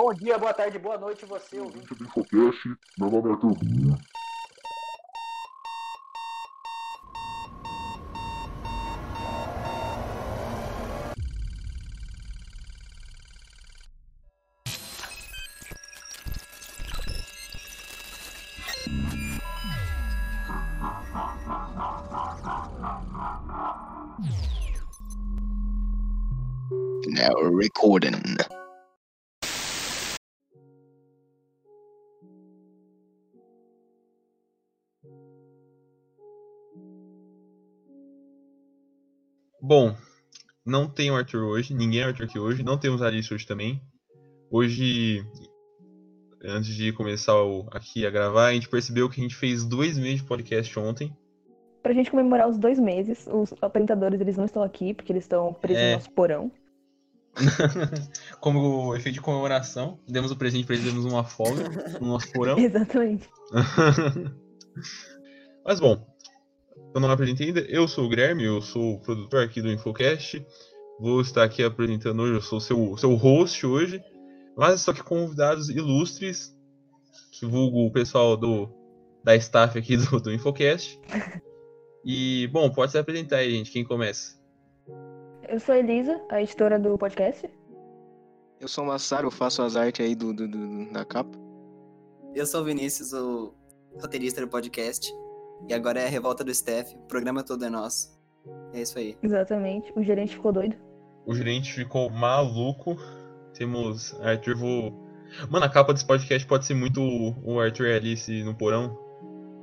Bom dia, boa tarde, boa noite, você ouvinte do Infocast. Meu nome é Arthur não tem o Arthur hoje, ninguém é Arthur aqui hoje, não temos a Alice hoje também. Hoje, antes de começar o, aqui a gravar, a gente percebeu que a gente fez dois meses de podcast ontem. Pra gente comemorar os dois meses, os apresentadores eles não estão aqui, porque eles estão presos É. no nosso porão. Como efeito de comemoração, demos o presente pra eles, demos uma folga no nosso porão. Exatamente. Mas bom, eu não me apresentei ainda. Eu sou o Guilherme, eu sou o produtor aqui do Infocast. Vou estar aqui apresentando hoje, eu sou o seu, seu host hoje. Mas aqui com convidados ilustres, que vulgo o pessoal do, da staff aqui do, do Infocast. E, bom, pode se apresentar aí, gente. Quem começa? Eu sou a Elisa, a editora do podcast. Eu sou o Massaro, eu faço as artes aí do, do- do- da capa. Eu sou o Vinícius, o roteirista do podcast. E agora é a Revolta do Steph. O programa todo é nosso. É isso aí. Exatamente. O gerente ficou doido. O gerente ficou maluco. Temos Arthur. Vou... Mano, a capa desse podcast pode ser muito o Arthur e Alice no porão.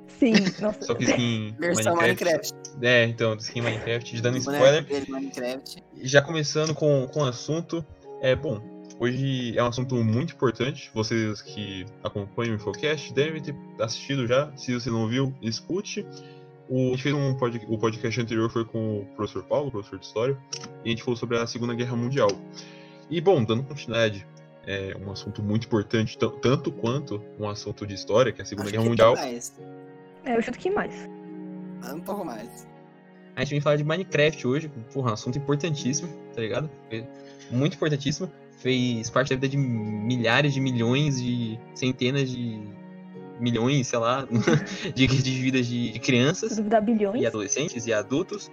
Sim, nossa. Só que skin Versão Minecraft. É, então, skin Minecraft, dando O spoiler. Minecraft. Já começando com, com o assunto. É, bom, hoje é um assunto muito importante. Vocês que acompanham o Infocast devem ter assistido já. Se você não viu, escute. O, a gente fez um pod, o podcast anterior foi com o professor Paulo, professor de História, e a gente falou sobre a Segunda Guerra Mundial. E, bom, dando continuidade, é um assunto muito importante, tan- tanto quanto um assunto de história, que é a Segunda Acho Guerra que Mundial. Mais. É, eu chuto que mais. Um pouco mais. A gente vem falar de Minecraft hoje, porra, um assunto importantíssimo, tá ligado? Muito importantíssimo. Fez parte da vida de milhares de milhões de centenas de milhões, sei lá, de, de vidas de, de crianças bilhões. e adolescentes e adultos.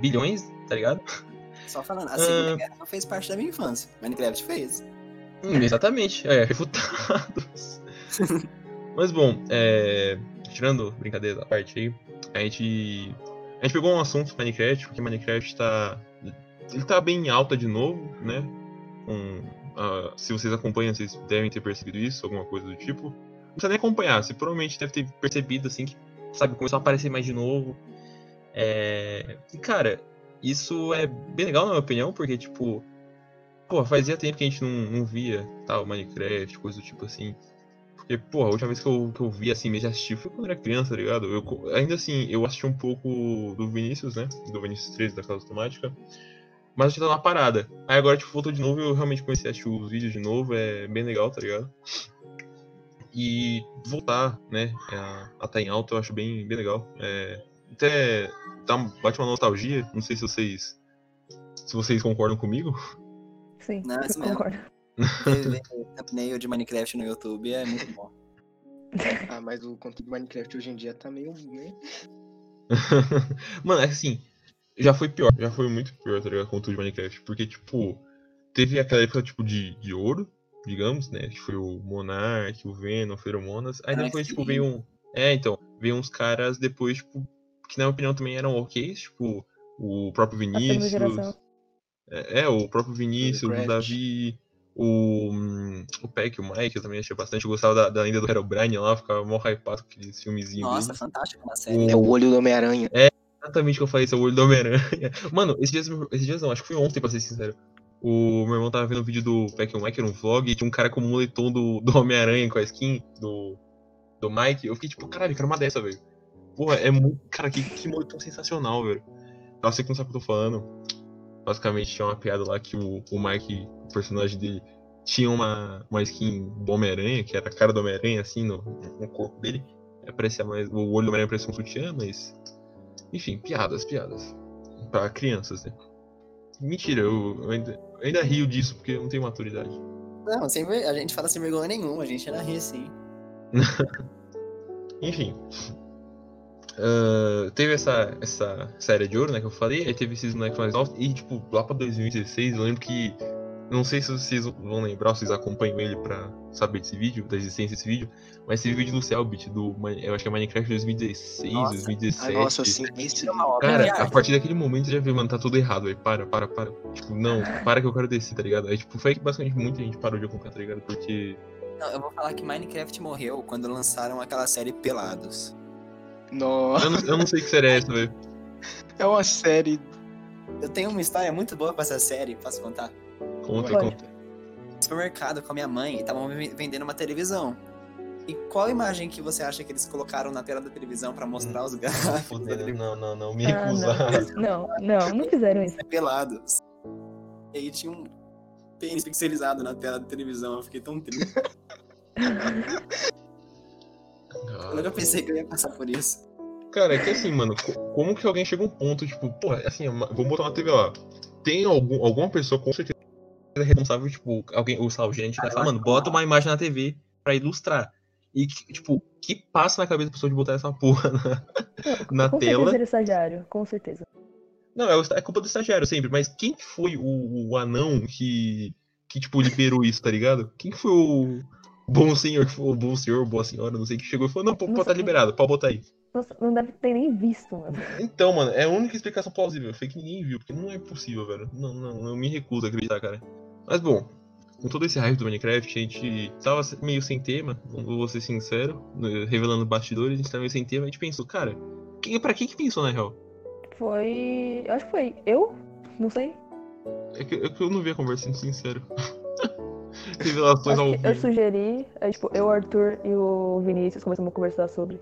Bilhões, tá ligado? Só falando, a Segunda Ah. Guerra não fez parte da minha infância. Minecraft fez. Hum, exatamente, é, refutados. Mas bom, é, tirando brincadeira da parte aí, a gente, a gente pegou um assunto Minecraft, porque Minecraft tá, ele tá bem em alta de novo, né? Um, ah, se vocês acompanham, vocês devem ter percebido isso, alguma coisa do tipo. Precisa nem acompanhar, você provavelmente deve ter percebido, assim, que, sabe, começou a aparecer mais de novo. É, e cara, isso é bem legal na minha opinião, porque, tipo, Pô, fazia tempo que a gente não, não via tal, Minecraft, coisa do tipo assim. Porque, porra, a última vez que eu, que eu vi assim mesmo assistir foi quando eu era criança, tá ligado? Eu, ainda assim, eu assisti um pouco do Vinícius, né? Do Vinícius 13 da Casa Automática. Mas eu tinha dado uma parada. Aí agora, tipo, voltou de novo e eu realmente comecei a assistir os vídeos de novo. É bem legal, tá ligado? E voltar, né? A, a tá em alta eu acho bem, bem legal. É, até dá, um- bate uma nostalgia. Não sei se vocês. Se vocês concordam comigo. Sim, Não, eu mesmo. concordo. Thumbnail de Minecraft no YouTube é muito bom. Ah, mas o conteúdo do Minecraft hoje em dia tá meio. né? Mano, é assim, já foi pior, já foi muito pior, tá ligado? Com tudo de Minecraft. Porque, tipo, teve aquela época, tipo, de, de ouro, digamos, né? Que foi o Monark, o Venom, o Feromonas. Aí Ah, depois, tipo, veio um. É, então, veio uns caras depois, tipo, que na minha opinião também eram ok, tipo, o próprio Vinícius. É, é, o próprio Vinícius, o. Davi, o, o Peck, o Mike, eu também achei bastante. Eu gostava da, da lenda do Herobrine lá, ficava mó hypado com aqueles filmezinhos Nossa, deles. fantástico uma série. É o olho do Homem-Aranha. Exatamente o que eu falei, esse é o olho do Homem-Aranha. Mano, esses dias, esses dias não, acho que foi ontem, pra ser sincero. O meu irmão tava vendo um vídeo do Peck Mike, era um vlog, e tinha um cara com o moletom do, do Homem-Aranha com a skin do, do Mike. Eu fiquei tipo, caralho, eu quero uma dessa, velho. Porra, é muito. Cara, que, que moletom sensacional, velho. Pra você não sabe o que eu tô falando, basicamente tinha uma piada lá que o, o Mike, o personagem dele, tinha uma, uma skin do Homem-Aranha, que era a cara do Homem-Aranha, assim, no, no corpo dele. É, parecia mais. O olho do Homem-Aranha parecia um sutiã, mas. Enfim, piadas, piadas. Pra crianças, né? Mentira, eu, ainda, eu ainda rio disso porque eu não tenho maturidade. Não, sem ver... a gente fala sem vergonha nenhuma, a gente era rir sim. Enfim. Ah, teve essa, essa série de ouro, né, que eu falei, aí teve esses moleques mais novos, e tipo, lá pra 2016, eu lembro que. Não sei se vocês vão lembrar, se vocês acompanham ele pra saber desse vídeo, da existência desse vídeo, mas teve vídeo do Cellbit, do. Eu acho que é Minecraft 2016, Nossa. 2017. Ai, nossa, assim, esse. É uma obra Cara, a partir daquele momento já viu, mano, tá tudo errado, velho. Para, para, para. Tipo, não, para que eu quero descer, tá ligado? Aí, tipo, foi aí que basicamente muita gente parou de acompanhar, tá ligado? Porque. Não, eu vou falar que Minecraft morreu quando lançaram aquela série Pelados. Nossa, Eu não, eu não sei que série é essa, velho. é uma série. Eu tenho uma história muito boa com essa série, posso contar? Conta, conta. No supermercado com a minha mãe, estavam me vendendo uma televisão. E qual imagem que você acha que eles colocaram na tela da televisão pra mostrar os gráficos da televisão? Não, não, não, me Ah, recusar. não. não, não, não fizeram isso. Pelados. E aí tinha um pênis pixelizado na tela da televisão, eu fiquei tão triste. Eu nunca pensei que eu ia passar por isso. Cara, é que assim, mano, co- como que alguém chega a um ponto, tipo, porra, assim, uma- vamos botar uma TV lá. Tem algum, alguma pessoa com certeza responsável, tipo, alguém, o sal, gente, vai falar, mano, bota uma imagem na TV pra ilustrar. E, tipo, que passa na cabeça da pessoa de botar essa porra na, na com tela? certeza era estagiário, com certeza. Não, é, é culpa do estagiário sempre, mas quem que foi o, o anão que, que, tipo, liberou isso, tá ligado? Quem que foi o bom senhor, o bom senhor, boa senhora, não sei, que chegou e falou, não, pô, pô, tá liberado, pode botar aí. Nossa, não deve ter nem visto, mano. Então, mano, é a única explicação plausível. Foi que ninguém viu, porque não é possível, velho. Não, não, eu me recuso a acreditar, cara. Mas bom, com todo esse hype do Minecraft, a gente tava meio sem tema, vou ser sincero, revelando bastidores, a gente tava meio sem tema, a gente pensou, cara, quem, pra quem que pensou na real? Foi. Eu acho que foi eu? Não sei. É que, é que eu não vi a conversa, sendo sincero. Revelações ao que eu vivo. sugeri, é, tipo, eu, o Arthur e o Vinícius começamos a conversar sobre.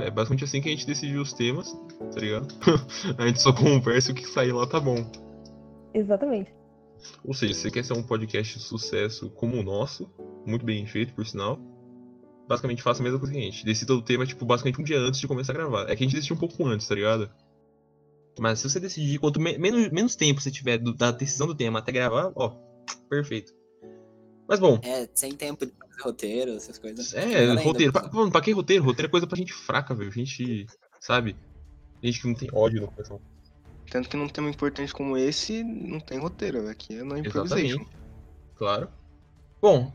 É basicamente assim que a gente decidiu os temas, tá ligado? a gente só conversa e o que sair lá tá bom. Exatamente. Ou seja, se você quer ser um podcast de sucesso como o nosso, muito bem feito, por sinal, basicamente faça a mesma coisa que a gente. Decida o tema, tipo, basicamente um dia antes de começar a gravar. É que a gente decidiu um pouco antes, tá ligado? Mas se você decidir, quanto me- menos, menos tempo você tiver do- da decisão do tema até gravar, ó, perfeito. Mas bom, É, sem tempo de fazer roteiro, essas coisas. é, roteiro. Pra, mano, pra que roteiro? Roteiro é coisa pra gente fraca, velho. Gente, sabe? Gente que não tem ódio no coração. Tanto que num tema importante como esse, não tem roteiro. Aqui é no improvisation. Exatamente. Claro. Bom,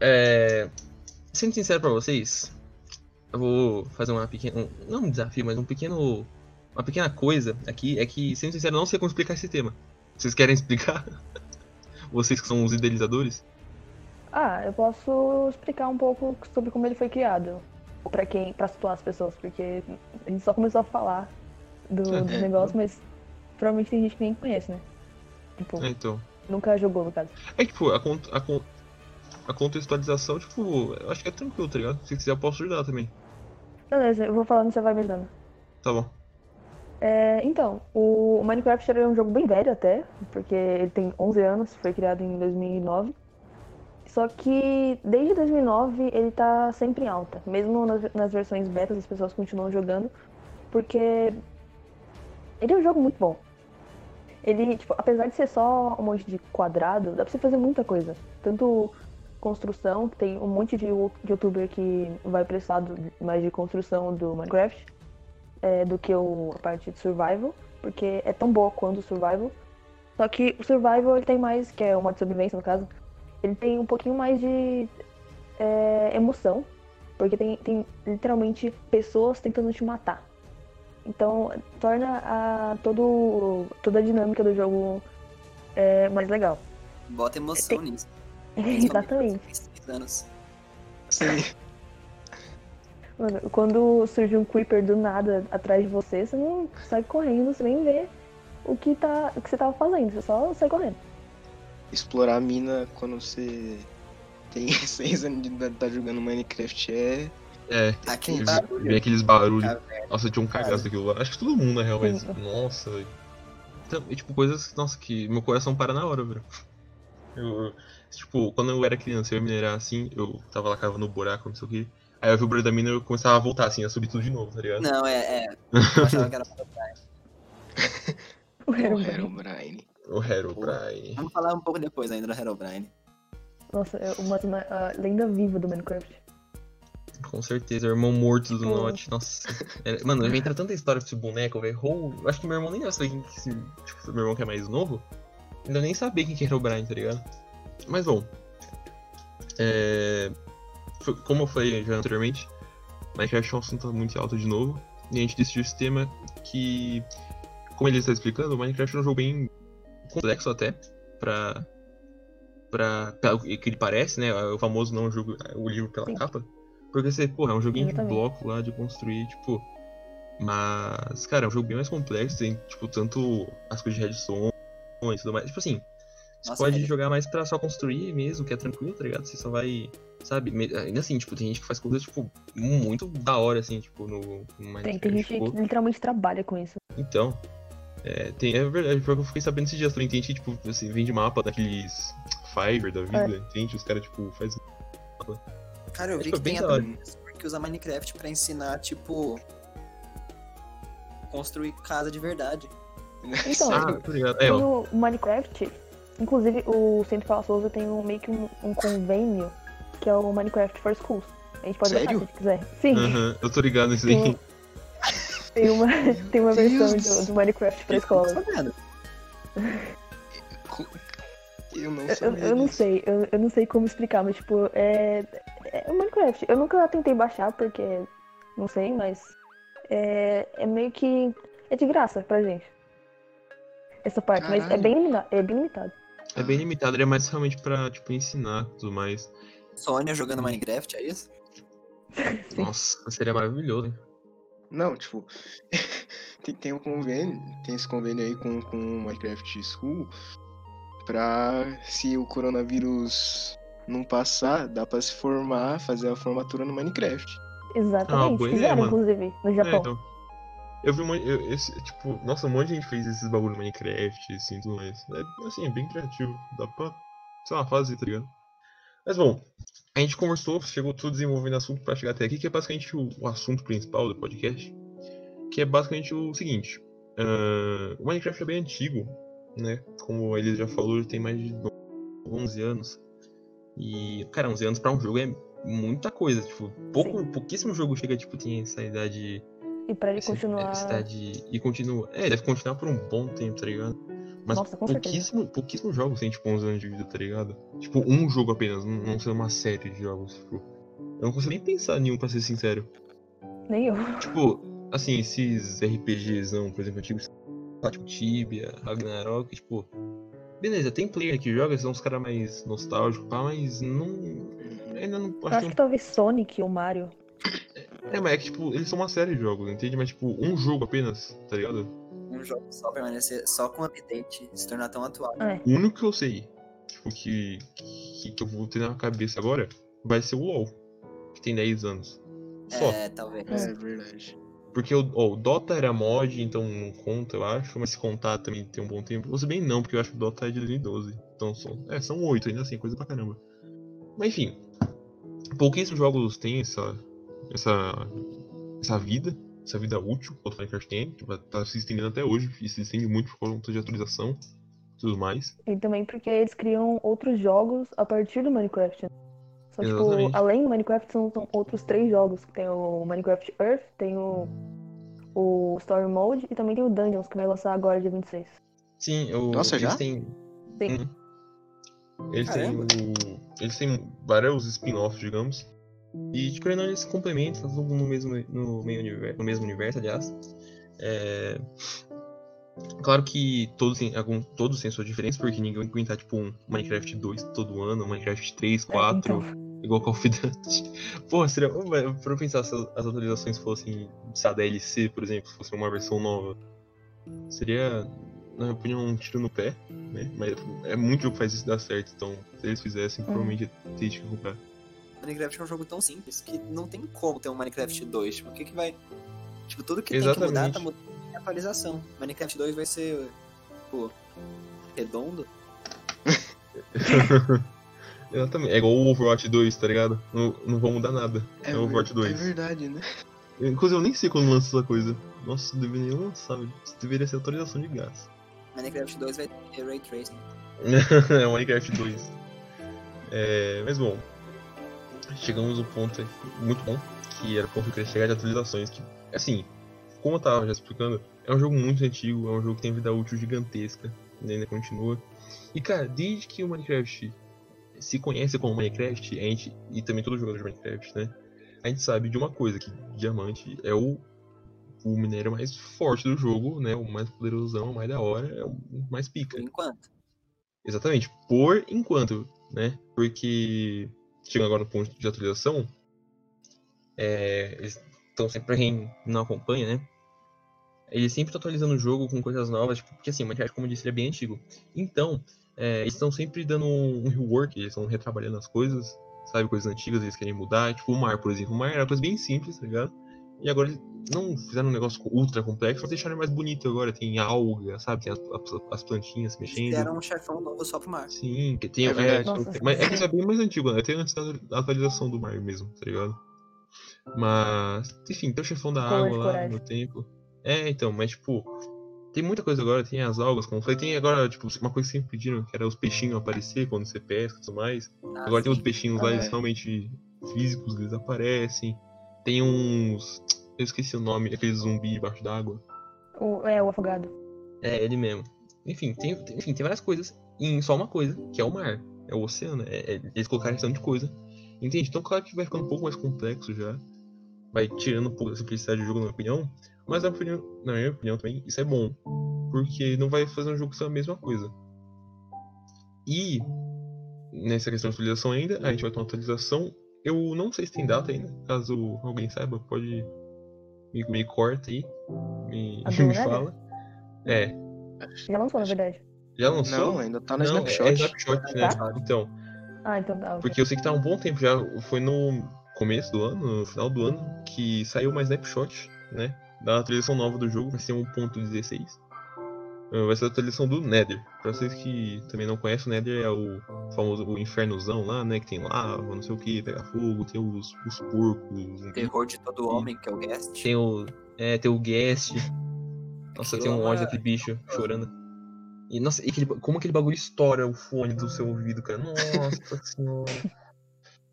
é... sendo sincero pra vocês, eu vou fazer uma pequena. um- não um desafio, mas um pequeno. Uma pequena coisa aqui é que, sendo sincero, eu não sei como explicar esse tema. Vocês querem explicar? Vocês que são os idealizadores? Ah, eu posso explicar um pouco sobre como ele foi criado. Pra quem. Pra situar as pessoas, porque a gente só começou a falar do, do É. negócio, mas provavelmente tem gente que nem conhece, né? Tipo, É, então. nunca jogou no caso. É que, tipo, a, a, a contextualização, tipo, eu acho que é tranquilo, tá ligado? Se quiser, eu posso ajudar também. Beleza, eu vou falando e você vai me dando. Tá bom. É, então, o Minecraft era um jogo bem velho até, porque ele tem 11 anos, foi criado em 2009. Só que desde 2009 ele tá sempre em alta, mesmo nas, nas versões betas as pessoas continuam jogando, porque ele é um jogo muito bom. Ele, tipo, apesar de ser só um monte de quadrado, dá pra você fazer muita coisa. Tanto construção, tem um monte de you- youtuber que vai pra mais de construção do Minecraft é, do que o, a parte de survival, porque é tão boa quanto o survival. Só que o survival ele tem mais, que é uma de sobrevivência no caso, ele tem um pouquinho mais de é, emoção, porque tem, tem literalmente pessoas tentando te matar. Então torna a, todo, toda a dinâmica do jogo é, mais legal. Bota emoção nisso. Exatamente. Tem anos. Sim. Mano, quando surge um creeper do nada atrás de você, você não sai correndo, você nem vê o que, tá, o que você tava fazendo, você só sai correndo. Explorar a mina quando você tem seis anos de idade tá jogando Minecraft é. É, Aquele vi- barulho. vi aqueles barulhos. Nossa, eu tinha um cagaço daquilo lá. Acho que todo mundo, na real, mas. Nossa, velho. Então, e, tipo, coisas. Nossa, que meu coração para na hora, velho. Eu, tipo, quando eu era criança, eu ia minerar assim, eu tava lá cavando no buraco, não sei o que. Aí eu vi o brilho da mina e eu começava a voltar, assim, a subir tudo de novo, tá ligado? Não, é, é. Eu achava que era O O Herobrine. O Herobrine. Vamos falar um pouco depois ainda do Herobrine. Nossa, é uma, uma a lenda viva do Minecraft. Com certeza, o irmão morto do Pô. Notch. Nossa. É, mano, entra tanta história com esse boneco, velho. Ou- Acho que meu irmão nem saber quem que esse. Tipo, meu irmão que é mais novo. Ainda nem sabia quem que era o Brian, tá ligado? Mas bom. É. Como eu falei já anteriormente, Minecraft é um assunto muito alto de novo. E a gente decidiu esse tema que. Como ele está explicando, o Minecraft é um jogo bem complexo até. Pra. Pra. pelo que ele parece, né? O famoso não jogo. O livro pela Sim. capa. Porque você, porra, é um joguinho de bloco lá de construir, tipo. Mas, cara, é um jogo bem mais complexo, tem, tipo, tanto as coisas de redstone e tudo mais. Tipo assim, você Nossa, pode velho. jogar mais pra só construir mesmo, que é tranquilo, tá ligado? Você só vai, sabe? Ainda assim, tipo, tem gente que faz coisas, tipo, muito da hora, assim, tipo, no, no Tem, Minecraft. tem gente tipo, que literalmente trabalha com isso. Então, é, tem, é verdade, porque eu fiquei sabendo esses dias também, tem gente que, tipo, assim, vende mapa daqueles Fiverr da vida, entende? Os caras, tipo, faz Cara, eu vi Isso que é bem tem que usa Minecraft pra ensinar, tipo. Construir casa de verdade. Então, Ah. É, tem o Minecraft, inclusive o Centro Paula Souza tem um, meio que um, um convênio que é o Minecraft for Schools. A gente pode Sério? baixar se quiser. Sim, aham, eu tô ligado nisso aí. Tem uma, tem uma Deus versão do do, Minecraft pra escola. Tá vendo? Eu não Eu, eu não sei, eu, eu não sei como explicar, mas tipo, é, é o Minecraft. Eu nunca tentei baixar porque não sei, mas é, é meio que é de graça pra gente. Essa parte, mas é Caralho. bem, limita- é bem limitado. É bem limitado, ele é mais realmente pra, tipo, ensinar e tudo mais. Sônia jogando Minecraft, é isso? Nossa, seria maravilhoso, hein? Não, tipo, tem, tem um convênio, tem esse convênio aí com, com o Minecraft School pra se o coronavírus não passar, dá pra se formar, fazer a formatura no Minecraft. Exatamente. ideia, Fizeram, inclusive, no É, Japão. então. Eu vi um monte, eu- esse, tipo, nossa, um monte de gente fez esses bagulho no Minecraft, assim, tudo mais. É, assim, é bem criativo. Dá pra, sei lá, fazer, tá ligado? Mas bom, a gente conversou, chegou tudo desenvolvendo assunto pra chegar até aqui, que é basicamente o, o assunto principal do podcast. Que é basicamente o seguinte. ah, o Minecraft é bem antigo, né? Como ele já falou, ele tem mais de 11 anos. E, cara, 11 anos pra um jogo é muita coisa. Tipo, pouco, pouquíssimo jogo chega, tipo, tem essa idade E pra ele essa- continuar. essa idade e continua. É, deve continuar por um bom tempo, tá ligado? Mas Nossa, com certeza. pouquíssimo, pouquíssimos jogos tem, tipo, 11 anos de vida, tá ligado? Tipo, um jogo apenas, não, não ser uma série de jogos, tipo. Eu não consigo nem pensar em nenhum, pra ser sincero. Nem eu. Tipo, assim, esses RPGzão, por exemplo, antigos, tipo Tibia, Ragnarok, tipo. Beleza, tem player que joga, são uns caras mais nostálgicos, pá, mas não. Ainda não. Acho acho que que talvez Sonic ou Mario. É, mas é que, tipo, eles são uma série de jogos, entende? Mas, tipo, um jogo apenas, tá ligado? Um jogo só permanecer só com update, se tornar tão atual. É, O único que eu sei, tipo, que, que, que eu vou ter na cabeça agora, vai ser o LoL, que tem 10 anos. Só. É, talvez. É verdade. Porque o, ó, o Dota era mod, então não conta, eu acho, mas se contar também tem um bom tempo. Ou se bem não, porque eu acho que o Dota é de 2012. Então são, é, são 8 ainda assim, coisa pra caramba. Mas enfim, pouquíssimos jogos têm essa, essa, essa vida, essa vida útil que o Minecraft tem, que vai- tá se estendendo até hoje, e se estende muito por conta de atualização e tudo mais. e também porque eles criam outros jogos a partir do Minecraft. né? Só, tipo, além do Minecraft, são, são outros três jogos. Tem o Minecraft Earth, tem o, o Story Mode e também tem o Dungeons, que vai lançar agora, dia 26. Sim, eu, Nossa, eles já? têm. Sim. Uhum. Eles têm o. Eles têm vários spin-offs, digamos. E de querendo eles se complementam, tá mundo no mesmo, no, meio universo, no mesmo universo, aliás. É... Claro que todos têm, algum, todos têm suas diferenças, porque ninguém vai aguentar, tipo, um Minecraft 2 todo ano, Minecraft 3, 4, então. igual Call of Duty. Porra, seria. Pra eu pensar se as atualizações fossem, se a DLC, por exemplo, fosse uma versão nova, seria, na minha opinião, um tiro no pé, né? Mas é muito jogo que faz isso dar certo, então se eles fizessem, Uhum. provavelmente ia ter gente que comprar. Minecraft é um jogo tão simples que não tem como ter um Minecraft 2. Tipo, o que que vai. Tipo, tudo que tem que mudar Exatamente. tá mudando em atualização. Minecraft 2 vai ser, tipo, redondo. Exatamente. É igual o Overwatch 2, tá ligado? Não, não vão mudar nada. É, o Overwatch ver- 2. É verdade, né? Inclusive, eu nem sei quando lança essa coisa. Nossa, não deveria nem lançar, velho. Isso deveria ser atualização de gás. Minecraft 2 vai ter Ray Tracing. é o Minecraft 2. É, mas bom, chegamos um ponto muito bom, que era o ponto que eu queria chegar de atualizações, que, assim, como eu tava já explicando, é um jogo muito antigo, é um jogo que tem vida útil gigantesca, e ainda continua. E cara, desde que o Minecraft se conhece como Minecraft, a gente, e também todo jogador de Minecraft, né? A gente sabe de uma coisa, que diamante é o, o minério mais forte do jogo, né? O mais poderosão, o mais da hora, é o mais pica. Por enquanto. Exatamente, por enquanto, né? Porque chegando agora no ponto de atualização, é, eles estão sempre pra quem não acompanha, né? Eles sempre estão atualizando o jogo com coisas novas, tipo, porque assim, o Minecraft, como eu disse, ele é bem antigo. Então, é, eles estão sempre dando um rework, eles estão retrabalhando as coisas, sabe? Coisas antigas eles querem mudar. Tipo, o mar, por exemplo. O mar era uma coisa bem simples, tá ligado? E agora eles não fizeram um negócio ultra complexo, mas deixaram mais bonito agora. Tem alga, sabe? Tem as, as, as plantinhas se Eles mexendo. deram um chefão novo só pro mar. Sim, que tem. É É, mas é que isso é bem mais antigo, né? Até antes da atualização do mar mesmo, tá ligado? Mas, enfim, tem o chefão da Cor água lá coragem. no tempo. É, então, mas tipo, tem muita coisa agora, tem as algas, como eu falei, tem agora, tipo, uma coisa que sempre pediram, que era os peixinhos aparecer quando você pesca e tudo mais. Ah, Agora tem os sim. peixinhos lá, Ah, eles é. realmente físicos, eles aparecem. Tem uns. Eu esqueci o nome, aquele zumbi debaixo d'água. O, é, o afogado. É, ele mesmo. Enfim, tem, tem- enfim, tem várias coisas. em só uma coisa, que é o mar. É o oceano. É, é- eles colocaram esse tanto de coisa. Entende? Então, claro que vai ficando um pouco mais complexo já. Vai tirando um pouco da simplicidade do jogo, na minha opinião. Mas, na, opinião, na minha opinião também, isso é bom. Porque não vai fazer um jogo ser a mesma coisa. E, nessa questão de atualização ainda, a gente vai ter uma atualização. Eu não sei se tem data ainda. Caso alguém saiba, pode. Me, me corta aí. Me, me fala. É, Já lançou, na verdade. já lançou? Não, ainda tá no Não, Snapshot. É Snapshot, né? Tá? Então, Ah, então tá. ok. porque eu sei que tá há um bom tempo já. Foi no começo do ano, no final do ano, que saiu uma Snapshot, né? Da atualização nova do jogo, vai ser 1.16. Uh, Vai ser a atualização do Nether. Pra vocês que também não conhecem, o Nether é o famoso o infernozão lá, né? Que tem lava, não sei o que, pega fogo, tem os, os porcos, Terror de todo homem, que é o Guest. tem o. É, tem o Guest. Nossa, tem um ódio daquele bicho chorando. E nossa, e aquele, como aquele bagulho estoura o fone do seu ouvido, cara. Nossa senhora.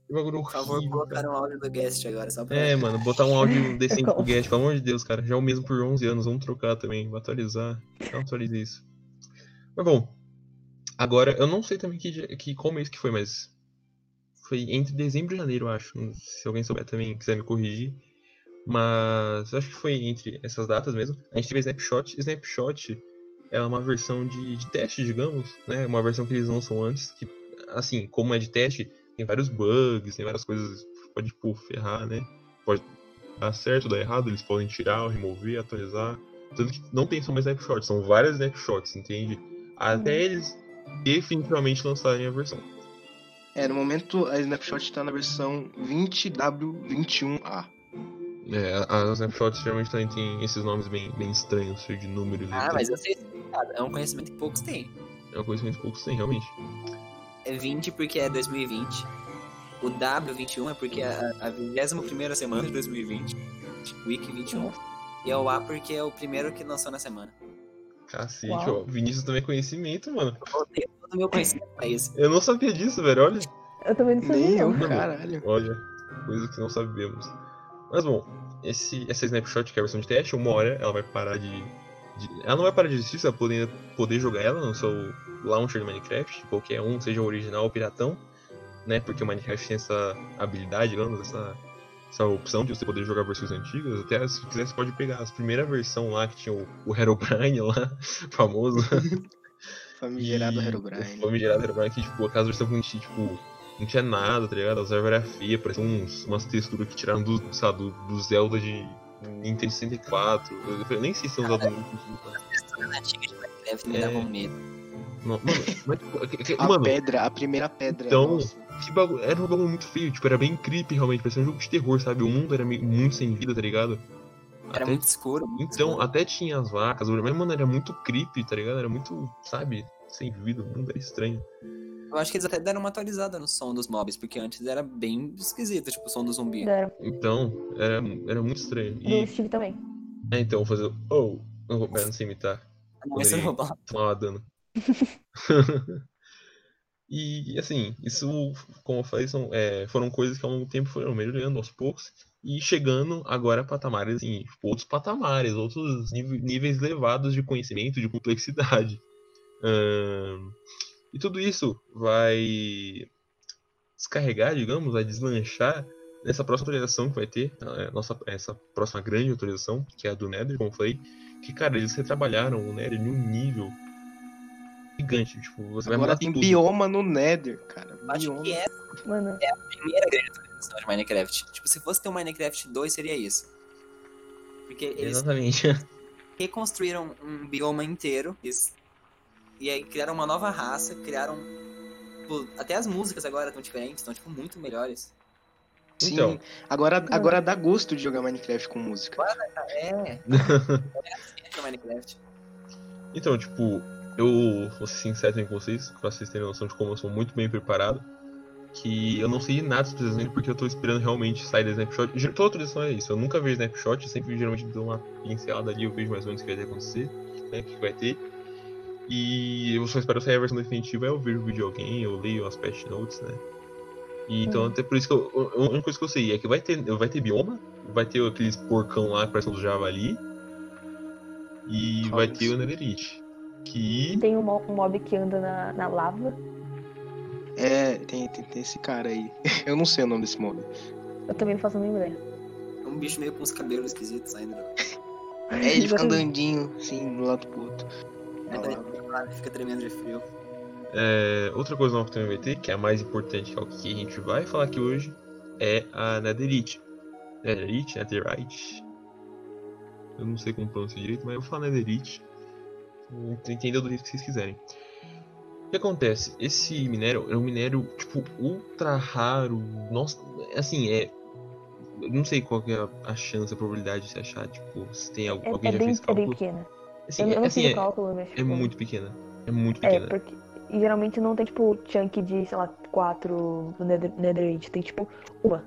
Que bagulho Por favor, horrível, colocar cara. um áudio do Guest agora, só pra. É, mano, botar um áudio decente pro Como? Guest, pelo amor de Deus, cara. Já é o mesmo por 11 anos, vamos trocar também, vou atualizar. Não atualize isso. Mas bom, agora, eu não sei também que, que qual mês que foi, mas foi entre dezembro e janeiro, acho. Se alguém souber também quiser me corrigir. Mas eu acho que foi entre essas datas mesmo. A gente teve Snapshot. Snapshot é uma versão de, de teste, digamos, né? Uma versão que eles lançam antes, que, assim, como é de teste, tem vários bugs, tem várias coisas que pode, tipo, ferrar, né? Pode dar certo, dar errado, eles podem tirar, remover, atualizar. Tanto que não tem só uma snapshot, são várias snapshots, entende? Até Uhum. eles definitivamente lançarem a versão. É, no momento a Snapshot tá na versão 20W21A. É, as snapshots geralmente também tem esses nomes bem, bem estranhos, cheio de números. e Ah, mas eu sei. É um conhecimento que poucos têm. É uma coisa que poucos têm, realmente. É 20 porque é 2020. O W21 é porque é a, a 21 semana de 2020. Week 21. E é o A porque é o primeiro que lançou na semana. Cacete, Uau. ó. Vinícius também é conhecimento, mano. Eu todo meu conhecimento pra isso. Eu não sabia disso, velho. Olha. Eu também não Nem sabia, eu, não. caralho. Olha, coisa que não sabemos. Mas bom, esse, essa snapshot que é a versão de teste, uma hora ela vai parar de. Ela não vai parar de existir, você vai poder, poder jogar ela no seu launcher do Minecraft, qualquer um, seja o original ou piratão, né? Porque o Minecraft tem essa habilidade, digamos, essa, essa opção de você poder jogar versões antigas. Até se quiser, você pode pegar as primeira versão lá que tinha o, o Herobrine lá, famoso. Famigerado E Herobrine. Famigerado Herobrine que, tipo, aquelas versões que a gente, tipo, não tinha nada, tá ligado? As árvores eram feias, parecia uns, umas texturas que tiraram do, sabe, do, do Zelda de Nintendo 64. Eu, nem sei se Zelda do Nintendo 64. Textura antiga de Minecraft me É. dava medo. Não, Mano, mas, tipo, que- A mano, pedra, a primeira pedra. Então, bagulho, era um bagulho muito feio, tipo, era bem creepy realmente, parecia um jogo de terror, sabe? O mundo era meio- muito sem vida, tá ligado? Era Até- muito escuro. muito Então, escuro. até tinha as vacas, mas, mano, era muito creepy, tá ligado? Era muito, sabe, sem vida, o mundo era estranho. Eu acho que eles até deram uma atualizada no som dos mobs, porque antes era bem esquisito, tipo, o som do zumbi. Deram. Então, era, era muito estranho. Do E, Steve também. é, então, vou fazer. Oh, não vou, pera, não sei imitar. Não, não dano. E assim, isso, como eu falei, são, é, foram coisas que ao longo do tempo foram melhorando aos poucos e chegando agora a patamares, assim, tipo, outros patamares, outros níve- níveis elevados de conhecimento, de complexidade. Ahn, e tudo isso vai descarregar, digamos, vai deslanchar nessa próxima atualização que vai ter, é, nossa, essa próxima grande atualização, que é a do Nether, como eu falei, que, cara, eles retrabalharam o Nether em um nível gigante, tipo, você vai Agora mudar tem tudo. bioma no Nether, cara. Acho Bioma. que é Mano, a primeira grande atualização de Minecraft. Tipo, se fosse ter um Minecraft 2, seria isso. Porque eles Exatamente. reconstruíram um bioma inteiro eles- e aí criaram uma nova raça, criaram. tipo, até as músicas agora estão diferentes, estão tipo, muito melhores. Sim, Então. agora, agora dá gosto de jogar Minecraft com música. É. é assim no Minecraft. Então, tipo, eu vou ser sincero com vocês, pra vocês terem noção de como eu sou muito bem preparado. Que eu não sei de nada especificamente porque eu tô esperando realmente sair da snapshot. Toda atualização é isso, eu nunca vejo snapshot, eu sempre geralmente dou uma pincelada ali, eu vejo mais ou menos o que vai acontecer, né, o que vai ter. E eu só espero sair a versão definitiva, eu vejo o vídeo de alguém, eu leio as patch notes, né. E, então, Hum. até por isso que eu, a única coisa que eu sei é que vai ter, vai ter bioma, vai ter aqueles porcão lá que parecem do javali, e vai ter o Netherite. Que tem um mo- um mob que anda na, na lava. É, tem, tem, tem esse cara aí. Eu não sei o nome desse mob. Eu também não faço a mínima ideia. É um bicho meio com uns cabelos esquisitos saindo. do- É, ele fica andandinho, assim, de um lado pro outro. Aí fica tremendo de frio. É, outra coisa nova que também vai ter, que é a mais importante, que é o que a gente vai falar aqui hoje, é a Netherite. Netherite, Netherite. Eu não sei como pronunciar direito, mas eu vou falar Netherite. Entendeu do jeito que vocês quiserem. O que acontece? Esse minério é um minério, tipo, ultra raro. Nossa, assim, é. Eu não sei qual que é a- chance, a probabilidade de se achar, tipo, se tem É, alguém é já bem, fez é bem cálculo. pequena. Assim, eu, eu é, não assim, fiz o é, cálculo, mas é tipo, muito pequena. É muito É, pequena. porque e geralmente não tem, tipo, chunk de, sei lá, quatro do Nether, Netherite. Tem, tipo, uma.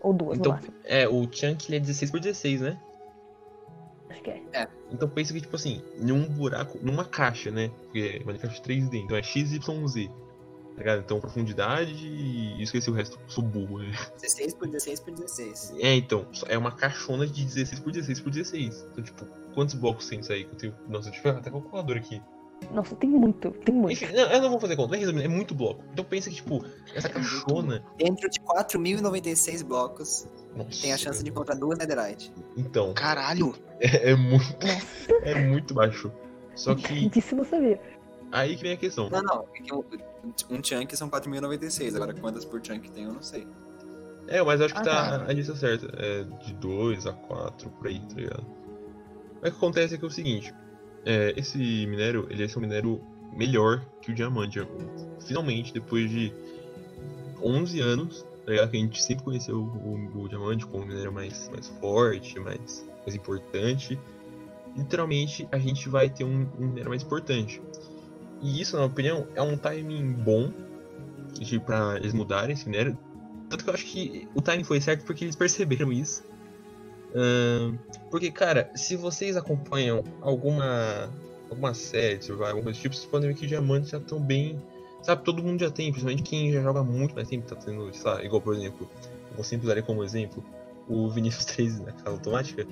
Ou duas, Então, no máximo. É, o chunk ele é 16 por 16, né? Acho que é. Então pensa que, tipo assim, num buraco, numa caixa, né? Porque Minecraft 3D, então é XYZ. Tá ligado? Então profundidade e esqueci o resto, sou burro, né? 16 por 16 por 16. É, então, é uma caixona de 16 por 16 por 16. Então, tipo, quantos blocos tem isso aí? Que eu tenho... Nossa, deixa eu pegar até a calculadora aqui. Nossa, tem muito, tem muito. Enfim, não, eu não vou fazer conta, mas resumindo, é muito bloco. Então pensa que, tipo, essa caixona. Dentro de 4.096 blocos, Nossa, tem a chance de encontrar duas Netherite. Então, Caralho! é, é muito. É muito baixo. Só que disso não sabia. Aí que vem a questão. Não, não. É que um, um chunk são 4.096. Agora, quantas por chunk tem, eu não sei. É, mas acho que Ah, tá tá. a lista certa. É de 2 a 4 por aí, tá ligado? Mas o que acontece é que é o seguinte: é, esse minério, ele é um minério melhor que o diamante. Finalmente, depois de 11 anos, tá ligado? Que a gente sempre conheceu o, o diamante como um minério mais, mais forte, mais, mais importante. Literalmente, a gente vai ter um, um minério mais importante. E isso, na minha opinião, é um timing bom de, pra eles mudarem esse minério. Tanto que eu acho que o timing foi certo porque eles perceberam isso. Ahn, porque, cara, se vocês acompanham alguma, alguma série, se vai alguma coisa tipo, vocês podem ver que diamantes já estão bem. Sabe, todo mundo já tem, principalmente quem já joga muito mais tempo, tá tendo, sei lá, igual por exemplo, eu sempre usarei como exemplo, o Vinicius 3 na casa automática,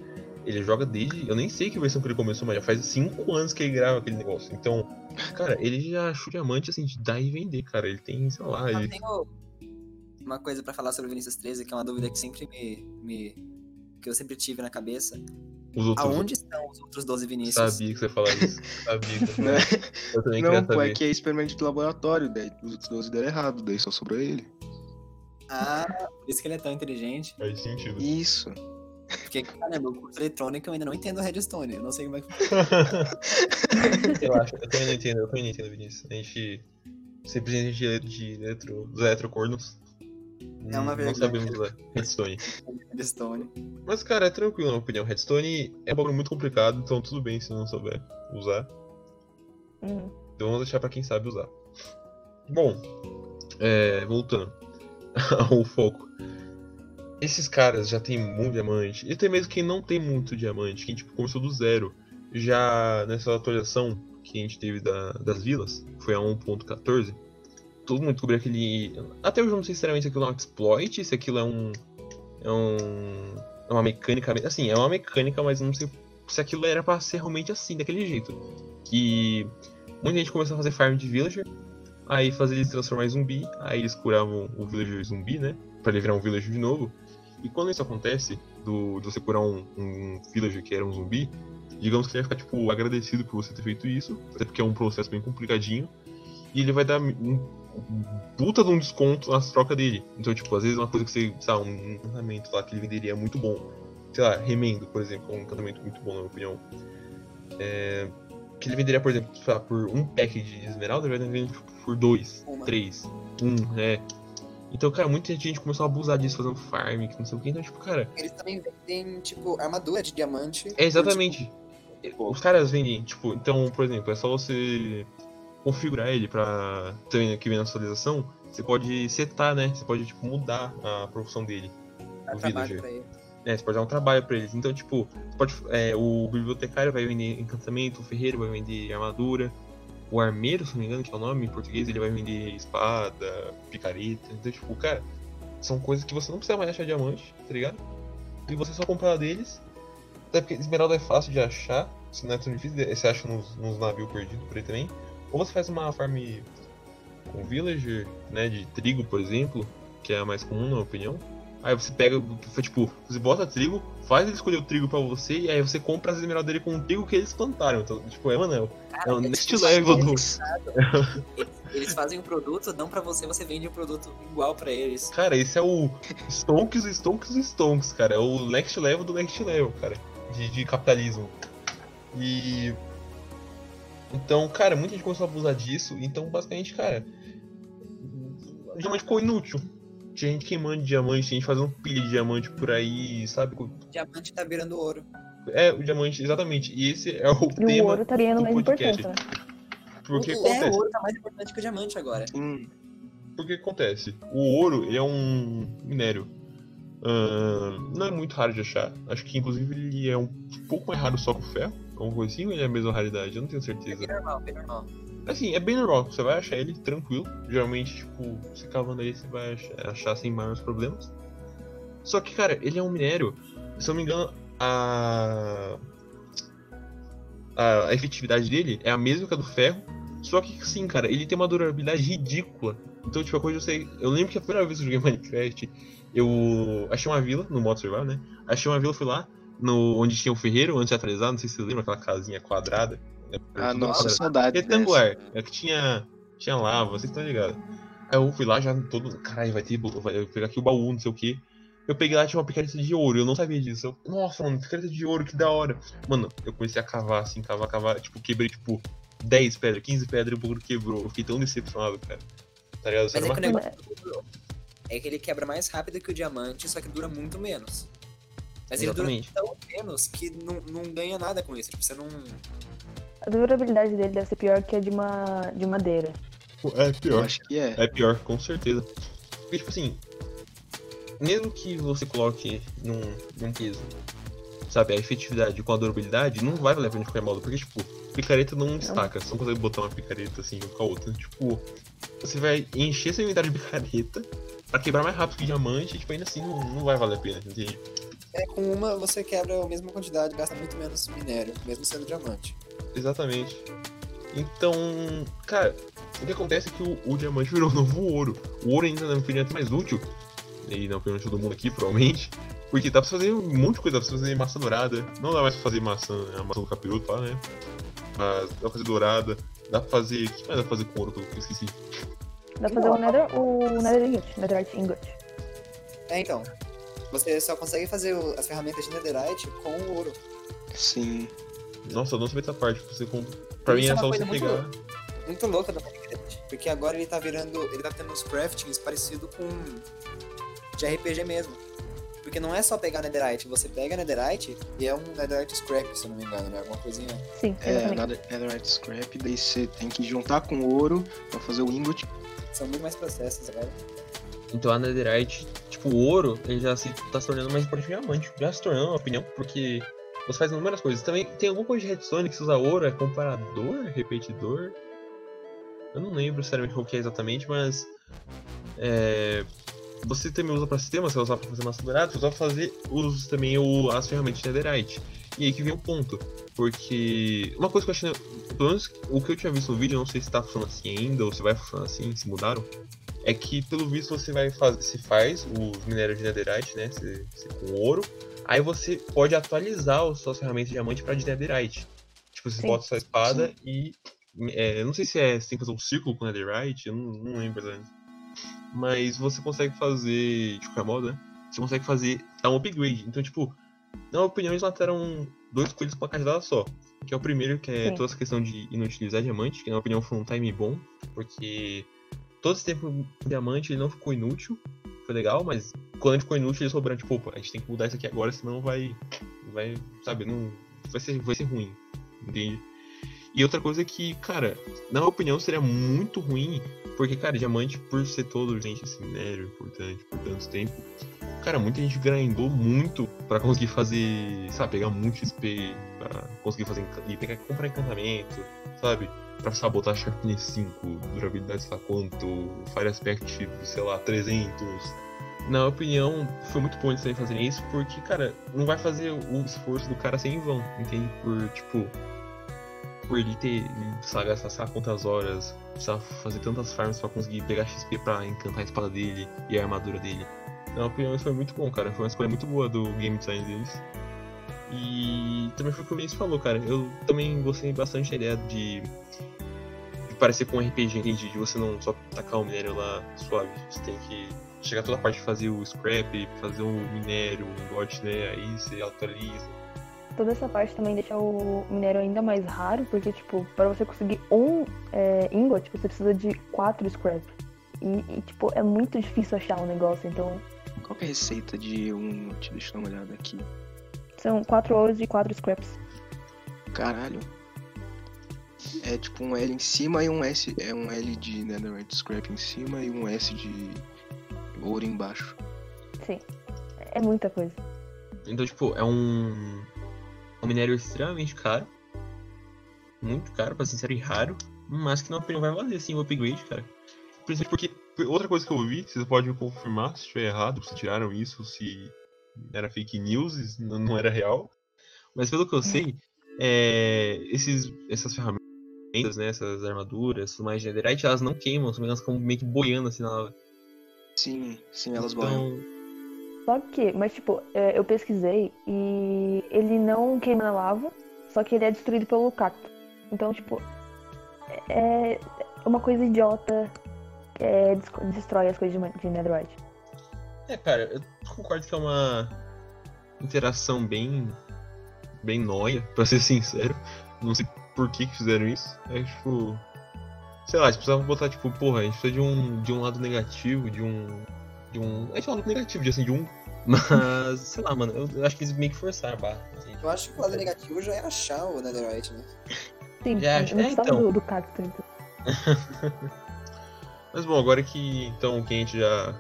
ele joga desde. Eu nem sei que versão que ele começou, mas já faz 5 anos que ele grava aquele negócio. Então, cara, ele já achou diamante assim, de dar e vender, cara. Ele tem, sei lá, Eu ele tenho uma coisa pra falar sobre o Vinicius 13, que é uma dúvida que sempre me. me- que eu sempre tive na cabeça. os outros. Aonde estão os outros 12 Vinícius? Sabia que você ia falar isso. Sabia que você ia Né? falar isso. Eu também Não, queria pô, é saber. que é experimento de laboratório, daí os outros 12 deram errado, daí só sobrou ele. Ah, por isso que ele é tão inteligente. Faz sentido. Isso. Porque, caramba, o curso eletrônico eu ainda não entendo redstone. Eu não sei como é que. Relaxa, eu também não entendo, eu também não entendo, Vinícius. A gente. Simplesmente de, de eletro, dos eletrocornos. É uma Não vergonha. sabemos usar Redstone. Redstone. Mas, cara, é tranquilo, na opinião. Redstone é um bagulho muito complicado, então tudo bem se não souber usar. Hum. Então vamos deixar pra quem sabe usar. Bom, é, voltando ao foco. Esses caras já tem muito diamante. E até mesmo quem não tem muito diamante, quem tipo, começou do zero. Já nessa atualização que a gente teve da- das vilas, foi a 1.14, todo mundo descobriu aquele. Até hoje eu não sei sinceramente se aquilo é um exploit, se aquilo é um. É um. É uma mecânica. Assim, é uma mecânica, mas não sei se aquilo era pra ser realmente assim, daquele jeito. Que muita gente começou a fazer farm de villager, aí fazer ele se transformar em zumbi, aí eles curavam o villager zumbi, né? Pra ele virar um villager de novo. E quando isso acontece, do, de você curar um, um villager que era um zumbi, digamos que ele vai ficar, tipo, agradecido por você ter feito isso, até porque é um processo bem complicadinho, e ele vai dar um puta de um desconto nas trocas dele. Então, tipo, às vezes uma coisa que você, sabe, um encantamento lá que ele venderia é muito bom. Sei lá, remendo, por exemplo, é um encantamento muito bom, na minha opinião. É, que ele venderia, por exemplo, sei lá, por um pack de esmeralda, ele vai vender tipo, por dois, Uma. três, um, é. Então, cara, muita gente começou a abusar disso, fazendo farm, que não sei o que. Então, tipo, cara, Eles também vendem, tipo, armadura de diamante. é exatamente. Tipo, Os caras vendem, tipo, então, por exemplo, é só você configurar ele pra. Também aqui vem na atualização, você pode setar, né? Você pode, tipo, mudar a profissão dele. dá o trabalho villager. pra ele. É, você pode dar um trabalho pra eles. Então, tipo, pode, é, o bibliotecário vai vender encantamento, o ferreiro vai vender armadura, o armeiro, se não me engano, que é o nome em português, ele vai vender espada, picareta. Então, tipo, cara, são coisas que você não precisa mais achar diamante, tá ligado? E você só comprar deles. Até porque esmeralda é fácil de achar, se não é tão difícil, você acha nos, nos navios perdidos por aí também. Ou você faz uma farm com villager, né, de trigo, por exemplo, que é a mais comum, na minha opinião. Aí você pega, tipo, você bota trigo, faz ele escolher o trigo pra você, e aí você compra as esmeraldas dele com o trigo que eles plantaram. Então, tipo, é, mano, é o- next level do. Eles, fazem um produto, dão pra você, você vende o produto igual pra eles. Cara, esse é o Stonks, Stonks, Stonks, cara. É o next level do next level, cara. De, de capitalismo. E. Então, cara, muita gente começou a abusar disso. Então, basicamente, cara. O diamante ficou inútil. Tinha gente queimando diamante, tinha gente fazendo pilha de diamante por aí, sabe? O diamante tá virando ouro. É, o diamante, exatamente. E esse é o E o tema. ouro tá ganhando do mais podcast. importância, né? Porque o, é, acontece. o ouro tá mais importante que o diamante agora. Hum, Porque acontece? O ouro ele é um minério. ah, não é muito raro de achar. Acho que inclusive ele é um pouco mais raro só que o ferro. Alguma coisa assim, ou ele é a mesma raridade? Eu não tenho É certeza. bem normal, bem normal. Assim, é bem normal. Você vai achar ele tranquilo. Geralmente, tipo, você cavando aí, você vai achar, sem maiores problemas. Só que, cara, ele é um minério. Se eu não me engano, a. A efetividade dele é a mesma que a do ferro. Só que, sim, cara, ele tem uma durabilidade ridícula. Então, tipo, a coisa eu sei. Eu lembro que a primeira vez que eu joguei Minecraft, eu achei uma vila no modo survival, né? Achei uma vila, fui lá, no, onde tinha o ferreiro, antes de atualizar, não sei se você lembra, aquela casinha quadrada. Né? ah, nossa, saudade. Retangular. É que tinha. Tinha lava, vocês estão ligados. Aí eu fui lá já todo. Caralho, vai ter. Vai eu vou pegar aqui o baú, não sei o que. Eu peguei lá tinha uma picareta de ouro, eu não sabia disso. Eu, Nossa, mano, picareta de ouro, que da hora. Mano, eu comecei a cavar assim, cavar, cavar. Tipo, quebrei tipo 10 pedras, 15 pedras e o bagulho quebrou. Eu fiquei tão decepcionado, cara. Tá ligado? Mas é uma que o negócio do ouro é que ele quebra mais rápido que o diamante, só que dura muito menos. Mas ele Exatamente. dura tão menos que não, não ganha nada com isso. Tipo, você não. A durabilidade dele deve ser pior que a de, uma, de madeira. É Eu pior. acho que é. É pior, com certeza. Porque, tipo assim, mesmo que você coloque num, num peso, sabe, a efetividade com a durabilidade, não vai valer a pena de qualquer modo. Porque, tipo, picareta não destaca. Você não consegue botar uma picareta assim com a outra. Tipo, você vai encher seu inventário de picareta pra quebrar mais rápido que diamante, e, tipo, ainda assim não, não vai valer a pena, entende? É, com uma você quebra a mesma quantidade, gasta muito menos minério, mesmo sendo diamante. Exatamente. Então, cara, o que acontece é que o, o diamante virou um novo ouro. O ouro ainda, opinião, é até mais útil. E na opinião de todo mundo aqui, provavelmente. Porque dá pra fazer um monte de coisa, dá pra fazer maçã dourada. Não dá mais pra fazer maçã, a maçã do capiroto lá, né? Mas dá pra fazer dourada. Dá pra fazer. O que mais dá pra fazer com ouro que eu esqueci? Dá pra fazer o Nether, o Nether Ingot, Netherite Ingot. É, então. Você só consegue fazer o- as ferramentas de Netherite com o ouro. Sim. Nossa, eu não sabia essa parte. Você compra. Pra mim Isso é é uma só você muito pegar. Muito louca do Minecraft. Porque agora ele tá virando. Ele tá tendo uns craftings parecido com. de RPG mesmo. Porque não é só pegar Netherite, você pega Netherite e é um Netherite Scrap, se eu não me engano, né? Alguma coisinha. Sim, É, Netherite Scrap, daí você tem que juntar com ouro pra fazer o ingot. São muito mais processos agora. Então a Netherite, tipo, o ouro, ele já se tá se tornando mais importante que diamante. Já se tornando, na minha opinião, porque você faz inúmeras coisas. Também tem alguma coisa de redstone que se usa ouro, é comparador, repetidor. Eu não lembro sinceramente qual que é exatamente, mas. É, você também usa para sistema, você vai usar para fazer massa dourada, você vai fazer usa também o, as ferramentas de Netherite. E aí que vem o ponto. Porque uma coisa que eu achei. Pelo menos o que eu tinha visto no vídeo, não sei se tá funcionando assim ainda, ou se vai funcionar assim, se mudaram. É que pelo visto você vai fazer. Se faz os minérios de Netherite, né? Se, se com ouro. Aí você pode atualizar as suas ferramentas de diamante pra Netherite. Tipo, você Sim. bota sua espada e. É, eu não sei se é. Você tem que fazer um círculo com Netherite, eu não, não lembro exatamente. Mas você consegue fazer. De qualquer modo, né? Você consegue fazer. Dar um upgrade. Então, tipo, na minha opinião, eles mataram dois coelhos com uma cajadada só. Que é o primeiro, que é Sim. toda essa questão de inutilizar diamante, que na minha opinião foi um time bom, porque todo esse tempo o diamante ele não ficou inútil, foi legal, mas quando ele ficou inútil, eles sobraram, tipo, opa, a gente tem que mudar isso aqui agora, senão vai. Vai, sabe, não. Vai ser, vai ser ruim. Entende? E outra coisa é que, cara, na minha opinião, seria muito ruim, porque, cara, diamante, por ser todo, gente, esse minério importante por tanto tempo, cara, muita gente grindou muito pra conseguir fazer, sabe, pegar muito XP, pra conseguir fazer, e pegar, comprar encantamento, sabe? Pra sabotar Sharpness 5, durabilidade sei lá quanto, Fire Aspect, sei lá, 300. Na minha opinião, foi muito bom eles também fazerem isso, porque, cara, não vai fazer o esforço do cara ser em vão, entende? Por, tipo, por ele ter, lá quantas horas, precisar fazer tantas farms pra conseguir pegar XP pra encantar a espada dele e a armadura dele. Na minha opinião, isso foi muito bom, cara. Foi uma escolha muito boa do game design deles. E também foi o que o Vinícius falou, cara. Eu também gostei bastante da ideia de, de parecer com um RPG, entende? De você não só tacar o minério lá suave. Você tem que chegar toda a parte de fazer o scrap, fazer um minério, um dot, né? Aí você atualiza. Toda essa parte também deixa o minério ainda mais raro, porque, tipo, para você conseguir um é, ingot, você precisa de quatro scrap. E, e, tipo, é muito difícil achar um negócio, então Qual que é a receita de um. Deixa eu dar uma olhada aqui. São quatro ouros e quatro scraps. Caralho. É tipo um L em cima e um S. É um L de Netherite Scrap em cima e um S de ouro embaixo. Sim. É muita coisa. Então, tipo, é um, um minério extremamente caro. Muito caro, pra ser sincero, e raro. Mas que na opinião vai valer, assim, o upgrade, cara. Principalmente porque, outra coisa que eu ouvi, vocês podem me confirmar se estiver errado, se tiraram isso, se era fake news, não não era real. Mas pelo que eu sei, é, esses, essas ferramentas, né, essas armaduras, tudo mais de netherite, elas não queimam, elas ficam meio que boiando assim na lava. Sim, sim, elas boiam. Então, Só que, mas tipo, é, eu pesquisei e ele não queima na lava, só que ele é destruído pelo cacto. Então, tipo, é uma coisa idiota é, des- destrói as coisas de Netherite. É, cara, eu concordo que é uma interação bem. bem nóia, pra ser sincero. Não sei por que, que fizeram isso. É tipo. Sei lá, a gente precisava botar, tipo, porra, a gente precisa de um, de um lado negativo, de um. De um. É de um lado negativo, de assim, de um. Mas, sei lá, mano, eu, eu acho que eles meio que forçaram a barra. entende? Eu acho que o lado negativo já é achar o Netherite, né? Sim, Já- eu não é, precisava então. do, do cacto. Então. Mas bom, agora que então que a gente já,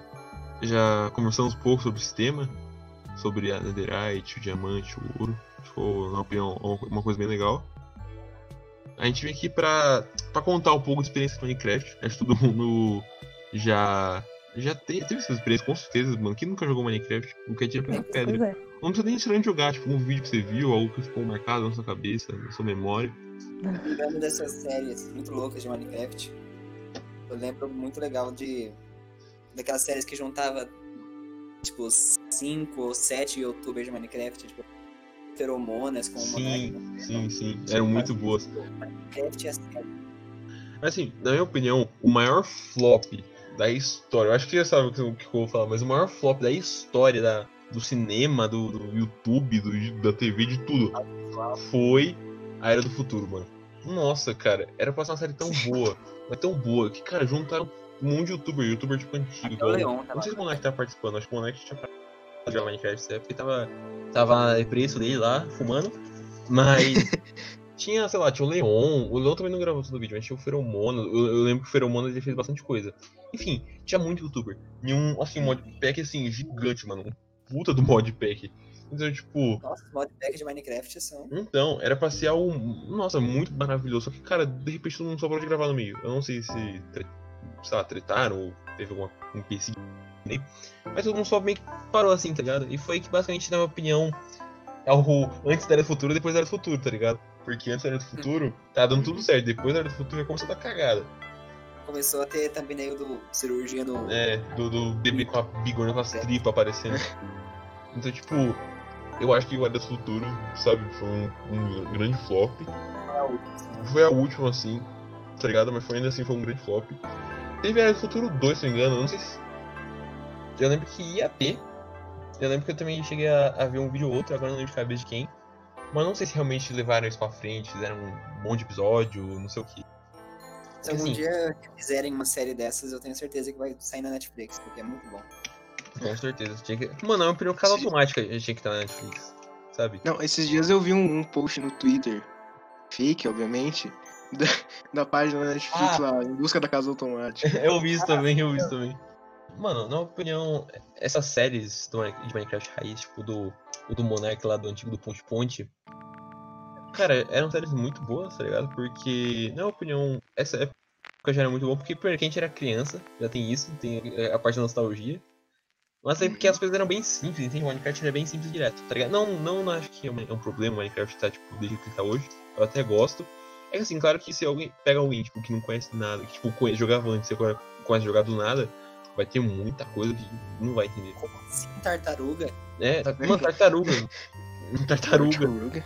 já conversamos um pouco sobre o sistema, sobre a Netherite, o diamante, o ouro, ficou, na opinião, uma- uma coisa bem legal. A gente veio aqui pra, pra contar um pouco da experiência do Minecraft. Acho que todo mundo já, já te- teve essa experiência, com certeza, mano. Quem nunca jogou Minecraft? O que é tira pela pedra. é. Não precisa nem necessariamente jogar, tipo, um vídeo que você viu, algo que ficou marcado na sua cabeça, na sua memória. Lembrando dessas séries muito loucas de Minecraft, eu lembro muito legal de daquelas séries que juntava tipo cinco ou sete youtubers de Minecraft, tipo feromonas com Sim, Monark. sim, sim. Eram muito boas. Minecraft é série. Assim, na minha opinião, o maior flop da história, eu acho que já sabe o que eu, o que eu vou falar, mas o maior flop da história da, do cinema, do, do YouTube, do, da TV, de tudo, foi a Era do Futuro, mano. Nossa, cara, era pra ser uma série tão boa, mas tão boa, que, cara, juntaram um monte de youtuber, youtuber tipo antigo, O igual. Leon Não tava sei se o Monark tá participando, acho que o Monark tinha parado de Minecraft época, ele tava, tava preço dele lá, fumando, mas tinha, sei lá, tinha o Leon, o Leon também não gravou todo o vídeo, mas tinha o Feromono, eu, eu lembro que o Feromono ele fez bastante coisa. Enfim, tinha muito youtuber, e um, assim, um modpack, assim, gigante, mano, um puta do modpack. Então, tipo, Nossa, os modpacks de Minecraft são. então, era pra ser algo, nossa, muito maravilhoso. Só que, cara, de repente todo mundo só parou de gravar no meio. Eu não sei se, sei lá, tretaram ou teve alguma um empecilho, né? Mas todo mundo só meio que parou assim, tá ligado? E foi que basicamente, na minha opinião, é o antes da Era do Futuro e depois da Era do Futuro, tá ligado? Porque antes da Era do Futuro, tá dando tudo certo. Depois da Era do Futuro começou a dar cagada. Começou a ter thumbnail do cirurgia no. É, do, do bebê com a bigorna com as tripas aparecendo. Então, tipo, eu acho que o Era do Futuro, sabe, foi um, um grande flop. Foi a última, assim, tá ligado? Mas foi ainda assim, foi um grande flop. Teve a Era do Futuro 2, se não me engano, eu não sei se. Eu lembro que ia ter. Eu lembro que eu também cheguei a, a ver um vídeo ou outro, agora não lembro de cabeça de quem. Mas não sei se realmente levaram isso pra frente, fizeram um monte de episódio, não sei o que. Se algum assim- dia fizerem uma série dessas, eu tenho certeza que vai sair na Netflix, porque é muito bom. Com certeza. Tinha que... Mano, é uma Sim. automática, a gente tinha que estar na Netflix. Sabe? Não, esses dias eu vi um, um post no Twitter, fake, obviamente, da, da página da Netflix Ah. lá, em busca da casa automática. Eu vi isso também, eu vi isso também. Mano, na minha opinião, essas séries do, de Minecraft raiz, tipo do, o do Monarch lá do antigo do Ponte Ponte, cara, eram séries muito boas, tá ligado? Porque, na minha opinião, essa época já era muito bom, porque primeiro que a gente era criança, já tem isso, tem a parte da nostalgia. Mas aí porque as coisas eram bem simples, entende? O Minecraft era bem simples direto, tá ligado? Não, não, não acho que é um, é um problema o Minecraft tá, tipo, do jeito que tá hoje. Eu até gosto. É assim, claro que se alguém pega alguém, tipo, que não conhece nada, que tipo, conhe- jogava antes, você agora começa a jogar do nada, vai ter muita coisa que não vai entender. Como assim, tartaruga? É, tá, mano, tartaruga. tartaruga. Tartaruga.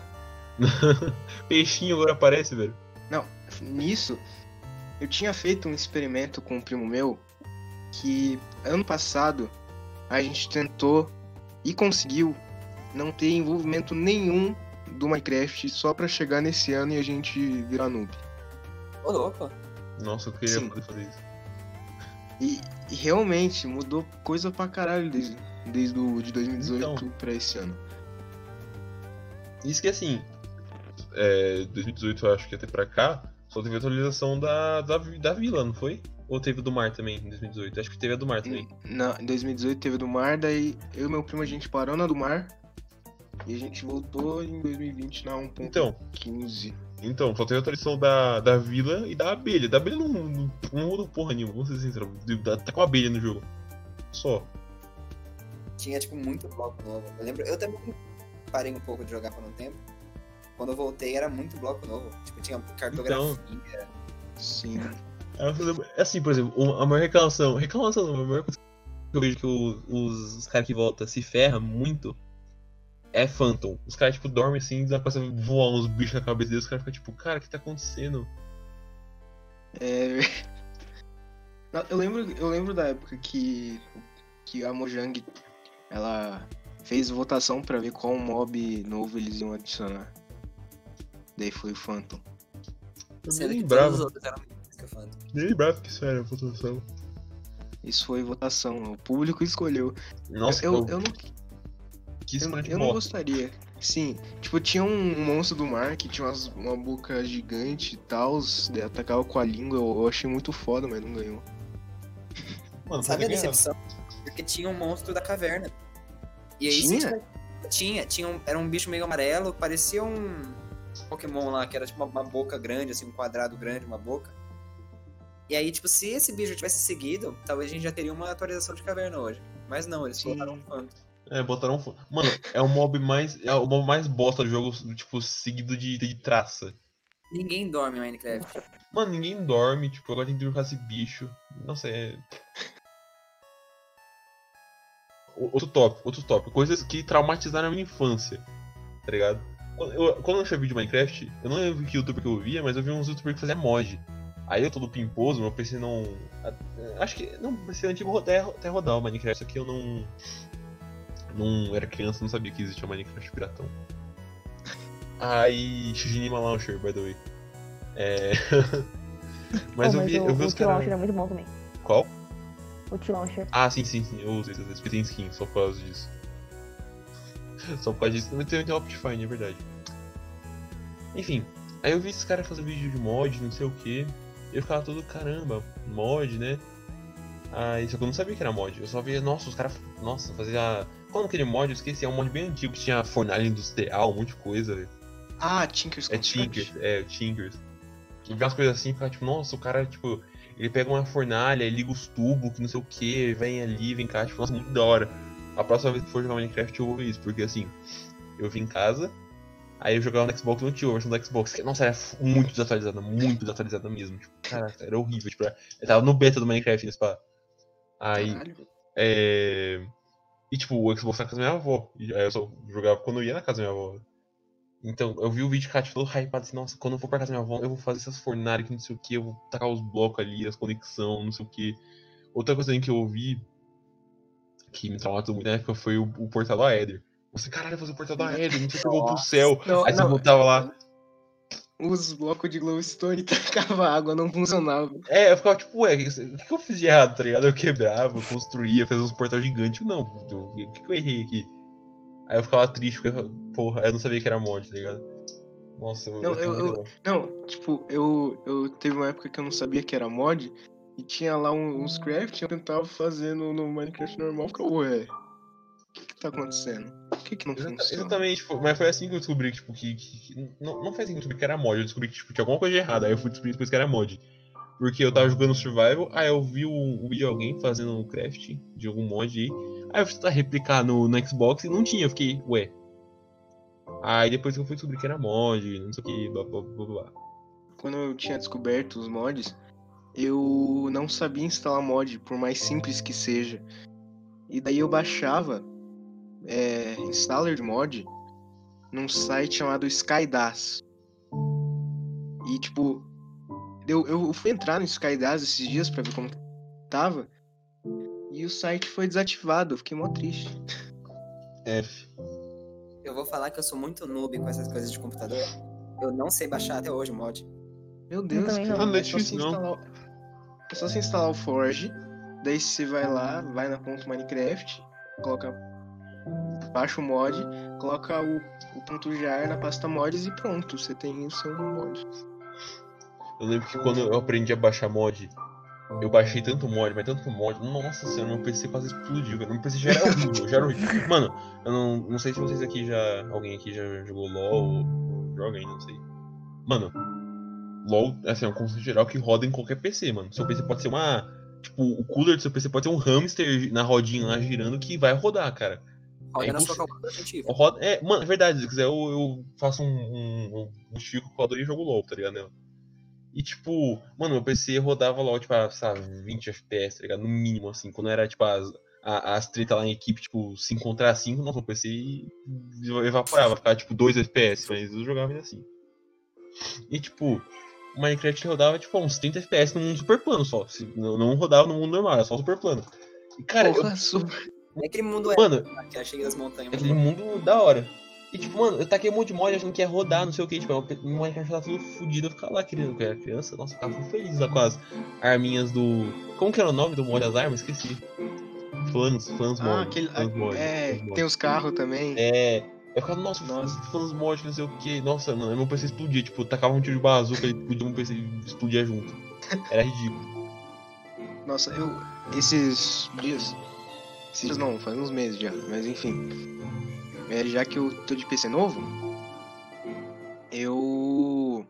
Peixinho agora aparece, velho. Não, nisso, eu tinha feito um experimento com um primo meu que ano passado a gente tentou e conseguiu não ter envolvimento nenhum do Minecraft só pra chegar nesse ano e a gente virar noob. Ô, louco. Nossa, eu queria Sim. poder fazer isso. E, e realmente mudou coisa pra caralho desde, desde o, de 2018 Então. pra esse ano. Isso que assim, é, 2018 eu acho que até pra cá, só teve atualização da, da, da vila, não foi? Ou teve do mar também em 2018? Acho que teve a do mar também. Na, em 2018 teve a do mar, daí eu e meu primo a gente parou na do mar e a gente voltou em 2020 na 1.15. Então, então, só teve a atualização da, da vila e da abelha. Da abelha não, não, não mudou porra nenhuma, vamos ser sinceros. Tá com a abelha no jogo. Só. Tinha, tipo, muito bloco novo. Eu lembro, eu também parei um pouco de jogar por um tempo. Quando eu voltei, era muito bloco novo. Tipo, tinha cartografia. Sim. É assim, por exemplo, a maior reclamação. Reclamação não, a maior coisa que eu vejo que os, os caras que voltam se ferram muito é Phantom. Os caras, tipo, dormem assim, dá pra voar uns bichos na cabeça deles, os caras ficam tipo, cara, o que tá acontecendo? É... Eu lembro, eu lembro da época que, que a Mojang ela fez votação pra ver qual mob novo eles iam adicionar. Daí foi o Phantom. Eu Sendo nem que lembrava, outros eram melhores que o Phantom. nem lembrava que isso era votação. Isso foi votação, o público escolheu. Nossa, eu, eu, eu, não, que eu, eu não gostaria. Sim, tipo, tinha um, monstro do mar que tinha umas- uma boca gigante e tal, atacava com a língua, eu, eu achei muito foda, mas não ganhou. Mano, Sabe a decepção? Porque tinha um monstro da caverna. E aí Tinha? você tinha. Tinha, um- era um bicho meio amarelo, parecia um Pokémon lá, que era tipo uma, uma boca grande, assim, um quadrado grande, uma boca. E aí, tipo, se esse bicho tivesse seguido, talvez a gente já teria uma atualização de caverna hoje. Mas não, eles Sim. colocaram um. É, botaram. um Mano, é o mob mais. É o mob mais bosta do jogo, tipo, seguido de, de traça. Ninguém dorme em Minecraft. Mano, ninguém dorme, tipo, agora tem que com esse bicho. Nossa, é. O- Outro tópico, outro tópico. Coisas que traumatizaram a minha infância. Tá ligado? Quando eu, quando eu achei vídeo de Minecraft, eu não lembro que youtuber que eu via, mas eu vi uns youtubers que faziam mod. Aí eu todo pimposo, meu PC não. Acho que. Não, PC antigo até, até rodar o Minecraft, só que eu não. Não era criança, não sabia que existia Minecraft piratão. Aí. Shijinima Launcher, by the way. É. mas Oh, eu vi, o, eu vi o os T-Launcher caras. é muito bom também. Qual? O T-Launcher. Ah, sim, sim, sim. Eu uso esse, esse tem skin, só por causa disso. só por causa disso. Mas tem, tem Optifine, é verdade. Enfim, aí eu vi esses caras fazendo vídeo de mod, não sei o que. Eu ficava todo, caramba, mod, né? Aí, só que eu não sabia que era mod. Eu só via, nossa, os caras Nossa, fazia. Qual aquele mod? Eu esqueci, é um mod bem antigo que tinha fornalha industrial, um monte de coisa, velho. Ah, Tinker's É. Tinkers, é, Tinkers. E vê umas coisas assim, fica tipo, nossa, o cara, tipo, ele pega uma fornalha, liga os tubos, que não sei o que, vem ali, vem cá, tipo, nossa, muito da hora. A próxima vez que for jogar Minecraft eu vou ver isso, porque assim, eu vim em casa, aí eu jogava no Xbox não tinha a versão do Xbox, que, nossa, era muito desatualizada, muito desatualizada mesmo. Tipo, caraca, era horrível, tipo, eu tava no beta do Minecraft nesse pá. Aí, Caralho. É... E tipo, o Xbox na casa da minha avó. E aí eu só jogava quando eu ia na casa da minha avó. Então, eu vi o vídeo, cara, todo hypado assim, nossa, quando eu for pra casa da minha avó, eu vou fazer essas fornalhas que não sei o que, eu vou tacar os blocos ali, as conexões, não sei o que. Outra coisa que eu ouvi, que me traumatizou muito na época, foi o, o portal da Eder. Você, caralho, fazer o portal da Eder, não sei que, eu vou pro céu. Não, Aí você não, voltava lá. Os blocos de glowstone tacava água, não funcionava. É, eu ficava tipo, ué, o que, eu fiz de errado, tá ligado? Eu quebrava, eu construía, fazia uns portais gigantes. Não, o que, que eu errei aqui? Aí eu ficava triste, porque, porra, eu não sabia que era mod, tá ligado? Nossa, eu, Não, eu- eu-. Não, tipo, eu, eu teve uma época que eu não sabia que era mod e tinha lá um- uns craft eu tentava fazer no, no Minecraft normal, ficava, ué, o que que tá acontecendo? Por que que não Exata- funciona? Exatamente, tipo, mas foi assim que eu descobri tipo, que, que- que- não, não foi assim que eu descobri que era mod, eu descobri que tipo, tinha alguma coisa de errada, aí eu fui descobrir depois que era mod. Porque eu tava jogando Survival, aí eu vi um, um vídeo de alguém fazendo um craft de algum mod aí, aí eu fui tentar replicar no, no Xbox e não tinha, eu fiquei, ué. Aí depois que eu fui descobrir que era mod, não sei o que, blá blá blá blá. Quando eu tinha descoberto os mods, eu não sabia instalar mod, por mais simples que seja. E daí eu baixava é, installer de mod num site chamado Skydas. E tipo, eu, eu fui entrar no Skydas esses dias pra ver como tava. E o site foi desativado, eu fiquei mó triste. F. Eu vou falar que eu sou muito noob com essas coisas de computador. Eu não sei baixar até hoje mod. Meu Deus, cara, não. Não é é só não. instalar, é só você instalar o Forge, daí você vai lá, vai na ponto Minecraft, coloca, baixa o mod, coloca o, o ponto jar na pasta mods e pronto, você tem o seu mod. Eu lembro que quando eu aprendi a baixar mod, eu baixei tanto mod, mas tanto mod, nossa senhora, meu PC quase explodiu, velho. Meu PC já era horrível, já era horrível. Mano, eu não, não sei se vocês aqui já. Alguém aqui já jogou LOL ou joga ainda, não sei. Mano, LOL, assim, é um conceito geral que roda em qualquer PC, mano. Seu PC pode ser uma. Tipo, o cooler do seu PC pode ser um hamster na rodinha lá girando que vai rodar, cara. Roda É na sua calculadora científica. Roda, é, mano, é verdade, se quiser eu, eu faço um, um, um justifico o calculador e jogo LOL, tá ligado? nela. E tipo, mano, meu PC rodava LOL, tipo, a, sabe, 20 FPS, tá ligado? No mínimo, assim, quando era, tipo, as, a- as treta lá em equipe, tipo, 5 contra 5, nossa, o PC evaporava, ficava, tipo, 2 FPS, mas eu jogava ainda assim. E tipo, o Minecraft rodava, tipo, uns 30 FPS num super plano só, se- não, rodava no mundo normal, era só super plano. E, cara, eu- Porra, super. É aquele mundo é mano, que eu achei das montanhas. é aquele mundo da hora. E tipo, mano, eu taquei um monte de mod achando que ia rodar, não sei o que, tipo, o Minecraft tá tudo fudido, eu ficava lá querendo, eu era criança, nossa, eu ficava feliz lá com as arminhas do. Como que era o nome do mod das armas? Esqueci. Flanos mod. Ah, aquele. Flanos mod, É, mod. tem os carros também. É. Eu ficava, nossa, Nossa. Flanos mod, não sei o que. Nossa, mano, meu PC explodia, tipo, tacava um tiro de bazuca e podia meu PC explodia junto. Era ridículo. Nossa, eu. Esses dias. Esses dias não, faz uns meses já, mas enfim. É, já que eu tô de PC novo, eu.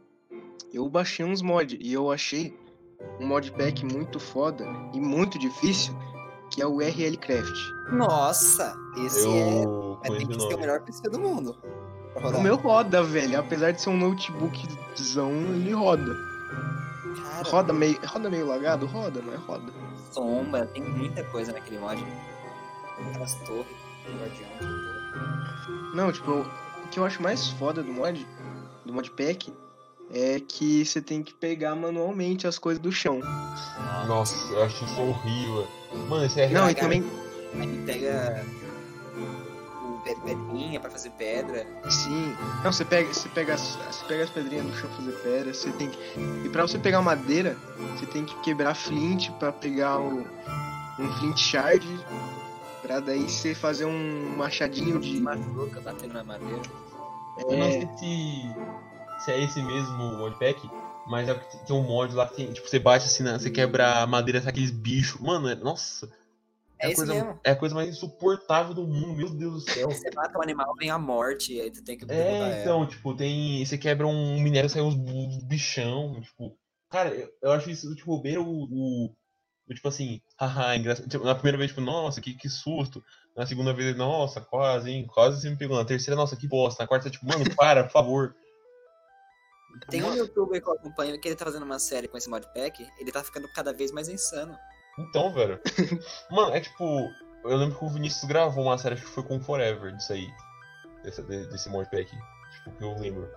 Eu baixei uns mods e eu achei um modpack muito foda e muito difícil, que é o RL Craft. Nossa, esse é. Eu é tem que o ser o melhor PC do mundo. O meu roda, velho. Apesar de ser um notebookzão, ele roda. Cara, Roda meio, roda meio lagado? Roda, mas roda. sombra, tem muita coisa naquele mod. Aquelas torres, guardião. Não, tipo, o que eu acho mais foda do mod, do modpack, é que você tem que pegar manualmente as coisas do chão. Nossa, eu acho isso horrível. Mano, esse é Não, e também, Aí pega pedrinha pra fazer pedra. sim. Não, você pega, você pega, as, você pega as pedrinhas do chão pra fazer pedra, você tem que. E pra você pegar madeira, você tem que quebrar flint pra pegar o, um flint shard. Pra daí você fazer um machadinho de. Machuca batendo na madeira. Eu não É, sei se, se é esse mesmo modpack, mas é porque tem um mod lá que tem, tipo, você bate assim, na- você quebra a madeira, sai aqueles bichos. Mano, é- nossa. É, a esse coisa, mesmo. é a coisa mais insuportável do mundo, meu Deus do céu. Você mata o animal, vem a morte, e aí tu tem que É, ela. então, tipo, tem. Você quebra um minério, sai uns bichão, tipo. Cara, eu, eu acho isso, tipo, o. o- o tipo assim, haha, engraçado. Tipo, na primeira vez, tipo, nossa, que, que susto. Na segunda vez, nossa, quase, hein? Quase você me pegou. Na terceira, nossa, que bosta. Na quarta, tipo, mano, para, por favor. Tem um youtuber que eu acompanho que ele tá fazendo uma série com esse modpack, ele tá ficando cada vez mais insano. Então, velho. Mano, é tipo. Eu lembro que o Vinícius gravou uma série, acho que foi com Forever, disso aí. Desse, de- desse modpack. Tipo, que eu lembro.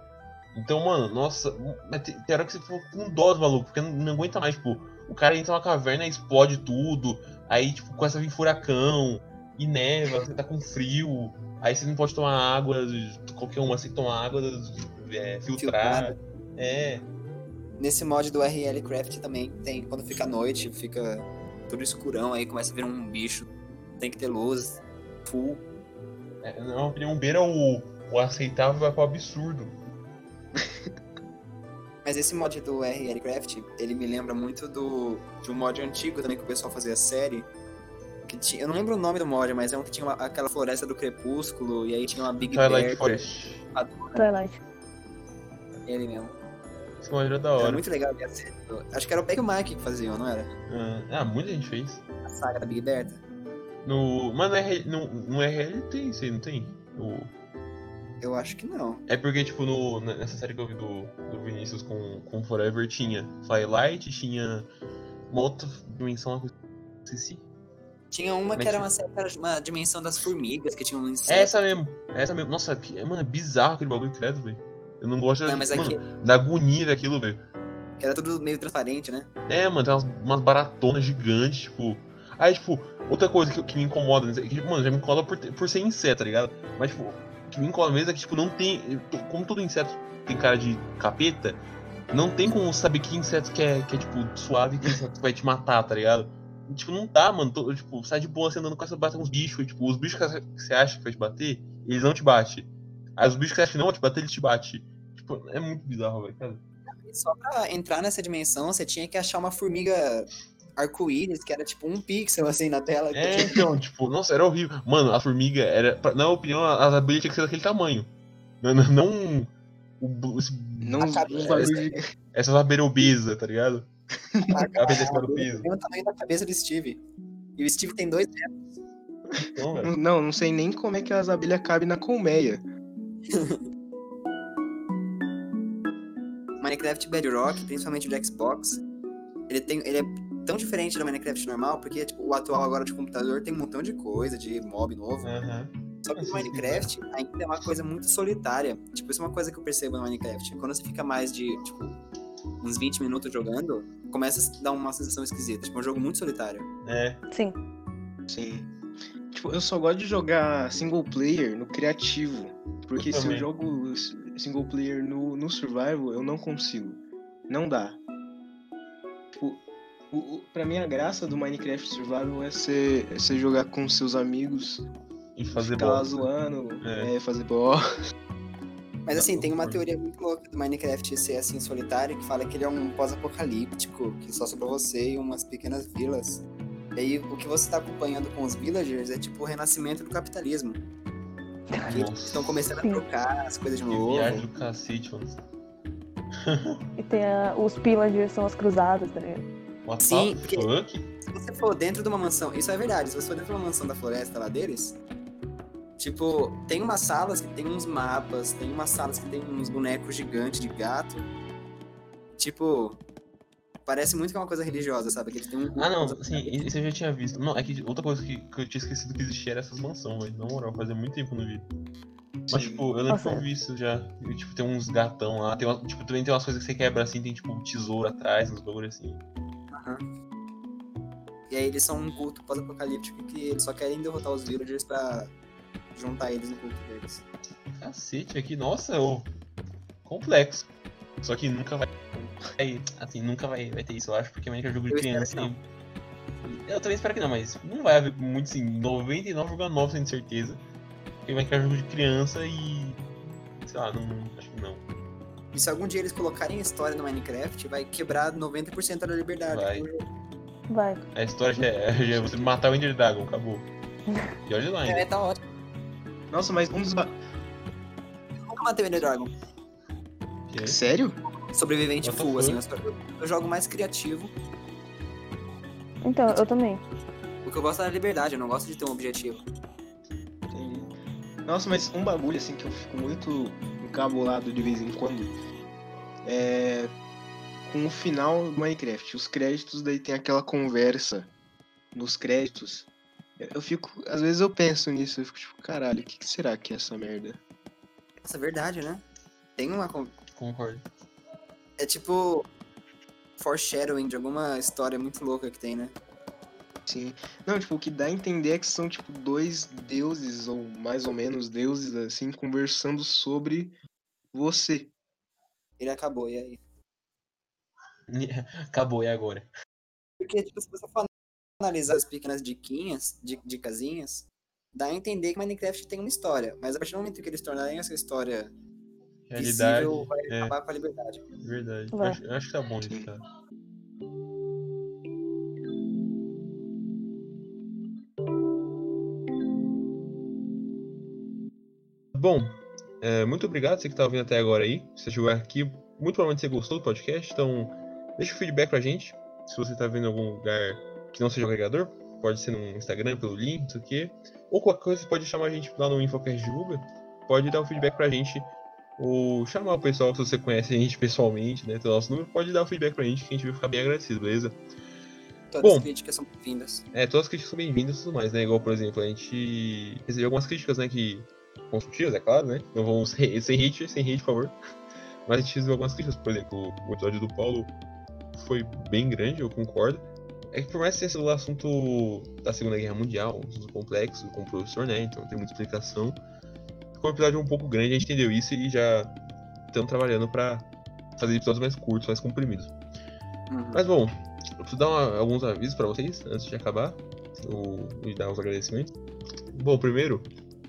Então, mano, nossa. Tem hora que você ficou com dó do maluco, porque não, não aguenta mais, tipo. O cara entra na caverna e explode tudo. Aí, tipo, começa a vir furacão. E neva, você tá com frio. Aí você não pode tomar água, de qualquer uma, você tomar água é, filtrada. É. Nesse mod do RL Craft também tem, quando fica noite, fica tudo escurão, aí começa a vir um bicho, tem que ter luz, full. é na minha opinião, beira o, o aceitável vai pro absurdo. Mas esse mod do RL Craft, ele me lembra muito do de um mod antigo também que o pessoal fazia série. Que tinha, eu não lembro o nome do mod, mas é um que tinha uma- aquela floresta do crepúsculo, e aí tinha uma Big Twilight Bear. Forest. Twilight. Ele mesmo. Esse mod era da Era hora. muito legal a série. Acho que era o Peg Mike que fazia, não era? Ah, muita gente fez. A saga da Big Bertha. No. Mas no RL, no, no RL tem isso aí, não tem? No- Eu acho que não. É porque, tipo, no, nessa série que eu vi do, do Vinícius com, com Forever tinha Twilight, tinha uma outra dimensão que eu esqueci. Tinha uma que Mas era uma, certa- uma dimensão das formigas, que tinha um É inseto. essa mesmo, é essa mesmo. Nossa, que, mano, é bizarro aquele bagulho credo, velho. Eu não gosto Não, mas mano, aqui, da agonia daquilo, velho. que era tudo meio transparente, né? É, mano, tem umas, umas baratonas gigantes, tipo. Aí, tipo, outra coisa que, que me incomoda, né, que, mano, já me incomoda por, por ser inseto, tá ligado? Mas, tipo, que me incomoda mesmo é que, tipo, não tem. Como todo inseto tem cara de capeta, não tem como saber que inseto que é, que é tipo, suave e que inseto vai te matar, tá ligado? Tipo, não dá, mano. Tô- tipo, sai de boa você andando com essa bate com uns bichos. E, tipo, os bichos que você acha que vai te bater, eles não te batem. Aí os bichos que você acha que não vão te bater, eles te batem. Tipo, é muito bizarro, velho. cara. E só pra entrar nessa dimensão, você tinha que achar uma formiga arco-íris, que era tipo um pixel assim na tela. É, então, tipo, nossa, era horrível. Mano, a formiga era. pra- Na minha opinião, as abelhas tinham que ser daquele tamanho. Não. não, não o- esse- Não A cabeça- bagulho de... essas abelhas obesas, tá ligado? A Abelha acima do peso. Tem o tamanho da cabeça do Steve. E o Steve tem dois metros. Então. Não, não sei nem como é que as abelhas cabem na colmeia. Minecraft Bedrock, principalmente o de Xbox, ele, tem, ele é tão diferente do Minecraft normal, porque tipo, o atual agora de computador tem um montão de coisa, de mob novo. Aham. Só que no Minecraft ainda é uma coisa muito solitária. Tipo, isso é uma coisa que eu percebo no Minecraft. Quando você fica mais de, tipo, uns 20 minutos jogando, começa a dar uma sensação esquisita. Tipo, é um jogo muito solitário. É. Sim. Sim. Tipo, eu só gosto de jogar single player no criativo. Porque Eu se eu jogo single player no, no survival, eu não consigo. Não dá. O, o, pra mim a graça do Minecraft Survival é você, é jogar com seus amigos, E fazer ficar lá bosta. zoando, É. é, fazer bola. Mas assim, Tá, tem uma teoria muito louca do Minecraft ser assim solitário, que fala que ele é um pós-apocalíptico, que só sobrou você e umas pequenas vilas. E aí o que você tá acompanhando com os villagers é tipo o renascimento do capitalismo. Estão começando a trocar as coisas de novo. viagem do cacete, mano. E tem a- os pillagers, são as cruzadas, tá ligado? What Sim, porque-? Se você for dentro de uma mansão, isso é verdade, se você for dentro de uma mansão da floresta lá deles, tipo, tem umas salas que tem uns mapas, tem umas salas que tem uns bonecos gigantes de gato. Tipo, parece muito que é uma coisa religiosa, sabe? Que eles têm um Ah, não, sim, isso eu já tinha visto. Não, é que outra coisa que, que eu tinha esquecido que existia era essas mansões, velho. Na moral, fazia muito tempo no vídeo. Mas, Sim. tipo, eu lembro Nossa. que eu vi isso já. E, tipo, tem uns gatão lá. Tem uma, tipo, também tem umas coisas que você quebra assim, tem, tipo, um tesouro atrás, uns bagulho assim. Aham. E aí eles são um culto pós-apocalíptico que eles só querem derrotar os villagers pra juntar eles no culto deles. Cacete, aqui, nossa, ô. Complexo. Só que nunca vai. vai- Assim, nunca vai, vai ter isso, eu acho, porque é jogo de Eu criança. e- Eu também espero que não, mas não vai haver muito, assim, 99,9% de certeza. Porque Minecraft é jogo de criança e. Sei lá, não. Acho que não. E se algum dia eles colocarem história no Minecraft, vai quebrar 90% da liberdade. Vai. do jogo. Vai. A história já é, já é você matar o Ender Dragon, acabou. E olha lá É, ainda. tá ótimo. Nossa, mas um dos. Eu nunca matei o Ender Dragon. Que é? Sério? Sobrevivente full, assim. eu jogo mais criativo. Então, eu também. O que eu gosto é da liberdade, eu não gosto de ter um objetivo. Nossa, mas um bagulho assim que eu fico muito encabulado de vez em quando é com o final do Minecraft. Os créditos, daí tem aquela conversa nos créditos. Eu fico, às vezes eu penso nisso, eu fico tipo, caralho, o que, que será que é essa merda? Nossa, é verdade, né? Tem uma. con- Concordo. É tipo. Foreshadowing de alguma história muito louca que tem, né? Sim. Não, tipo, o que dá a entender é que são, tipo, dois deuses, ou mais ou menos deuses, assim, conversando sobre você. Ele acabou, e aí? Acabou, e agora? Porque, tipo, se você for analisar as pequenas diquinhas, di- dicasinhas, dá a entender que Minecraft tem uma história. Mas a partir do momento que eles tornarem essa história Realidade. visível, vai É, acabar com a liberdade. verdade. Eu acho, eu acho que tá bom isso, cara. Bom, é, muito obrigado você que tá ouvindo até agora aí. Se você chegou aqui, muito provavelmente você gostou do podcast, então deixa o feedback pra gente. Se você tá vendo em algum lugar que não seja o agregador, pode ser no Instagram, pelo link, não sei o quê. Ou qualquer coisa, você pode chamar a gente lá no Infocast Divulga. Pode dar o feedback pra gente. Ou chamar o pessoal, se você conhece a gente pessoalmente, né? Tem o nosso número, pode dar o feedback pra gente que a gente vai ficar bem agradecido, beleza? Todas Bom. as críticas são bem-vindas. É, todas as críticas são bem-vindas e tudo mais, né? Igual, por exemplo, a gente recebeu algumas críticas, né, que construtivas, é claro, né? Não vamos sem hate, sem hate, por favor. Mas a gente recebeu algumas críticas, por exemplo, o episódio do Paulo foi bem grande, eu concordo. É que por mais que tenha sido o assunto da Segunda Guerra Mundial, um assunto complexo com o professor, né? Então tem muita explicação. Ficou um episódio um pouco grande, a gente entendeu isso e já estamos trabalhando pra fazer episódios mais curtos, mais comprimidos. Uhum. Mas bom, eu preciso dar uma- alguns avisos pra vocês antes de acabar. O, e dar os agradecimentos. Bom, primeiro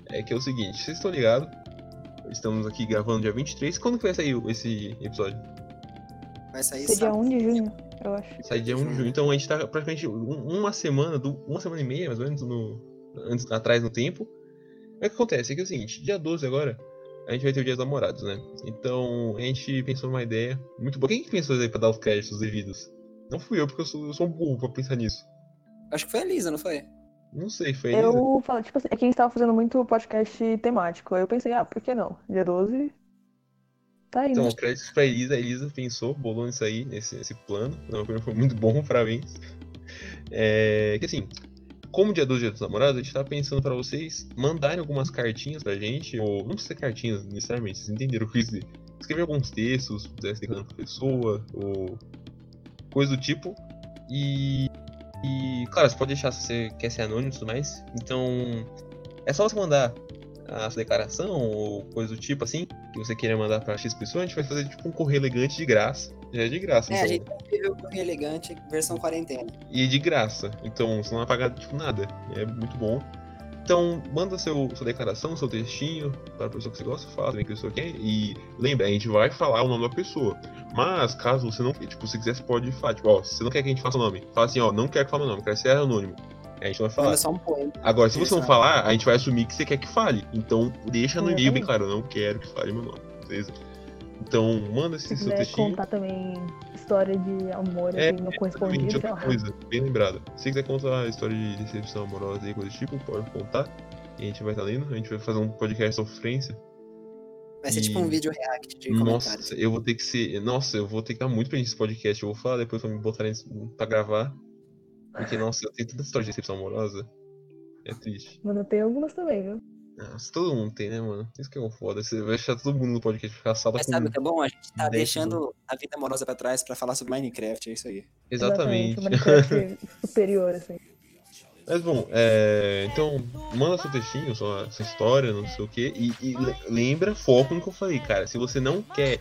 é que é o seguinte, vocês estão ligados? Estamos aqui gravando dia 23. Quando que vai sair esse episódio? Vai sair Esse é dia sábado. 1 de junho, eu acho. Sai dia 1 de junho. Então a gente tá praticamente um- uma semana, uma semana e meia, mais ou menos, no, antes, atrás no tempo. Mas o que acontece é que é o seguinte, dia 12 agora, a gente vai ter o Dia dos Namorados, né? Então a gente pensou numa ideia muito boa. Quem que pensou isso aí pra dar os créditos devidos? Não fui eu, porque eu sou, eu sou um burro pra pensar nisso. Acho que foi a Lisa, não foi? Não sei, foi? Eu falo, tipo assim, é que a gente tava fazendo muito podcast temático. Aí eu pensei, ah, por que não? Dia 12. Tá aí, Então, né? créditos pra Elisa. A Elisa pensou, bolou nisso aí, nesse, nesse plano. Não, foi muito bom, parabéns. É, que assim, como dia 12 dia dos namorados, a gente tá pensando pra vocês mandarem algumas cartinhas pra gente, ou não precisa ser cartinhas necessariamente, vocês entenderam o que dizer. Escrever alguns textos, se declarando pra pessoa, ou coisa do tipo. E, e, claro, você pode deixar se você quer ser anônimo e tudo mais. Então, é só você mandar a sua declaração ou coisa do tipo assim, que você queira mandar pra X pessoa, a gente vai fazer tipo um correio elegante de graça. Já é de graça, É, a então. gente viu o Correio Elegante, versão quarentena. E de graça. Então você não vai pagar tipo nada. É muito bom. Então, manda seu, sua declaração, seu textinho para a pessoa que você gosta, fala também que a pessoa quer. E lembra, a gente vai falar o nome da pessoa. Mas, caso você não, tipo, se quiser, você pode falar, tipo, ó, se você não quer que a gente faça o nome, fala assim, ó, não quero que fale meu nome, quero ser anônimo. A gente não vai falar. Manda só um poema. Agora, se você não falar, a gente vai assumir que você quer que fale. Então, deixa no e-mail bem claro, eu não quero que fale meu nome, beleza? Então, manda esse Se seu quiser textinho. contar também história de amor É, assim, não correspondido, Exatamente, sei lá. coisa, bem lembrada. Se você quiser contar a história de decepção amorosa e coisa do tipo, pode contar. E a gente vai estar lendo. A gente vai fazer um podcast sofrência. Vai ser E- tipo um vídeo react de Nossa, eu vou ter que ser. Nossa, eu vou ter que dar muito pra gente esse podcast. Eu vou falar depois pra me botarem pra gravar. Porque, nossa, eu tenho tanta história de decepção amorosa. É triste. Mano, tem algumas também, viu? Nossa, todo mundo tem, né, mano? Isso que é um foda. Você vai deixar todo mundo no podcast ficar sala Mas sabe o que é bom? A gente tá deixando a vida amorosa pra trás pra falar sobre Minecraft, é isso aí. Exatamente. Minecraft superior, assim. Mas bom, é, então manda seu textinho, sua, sua história, não sei o que, e, e le- lembra, foco no que eu falei, cara. Se você não quer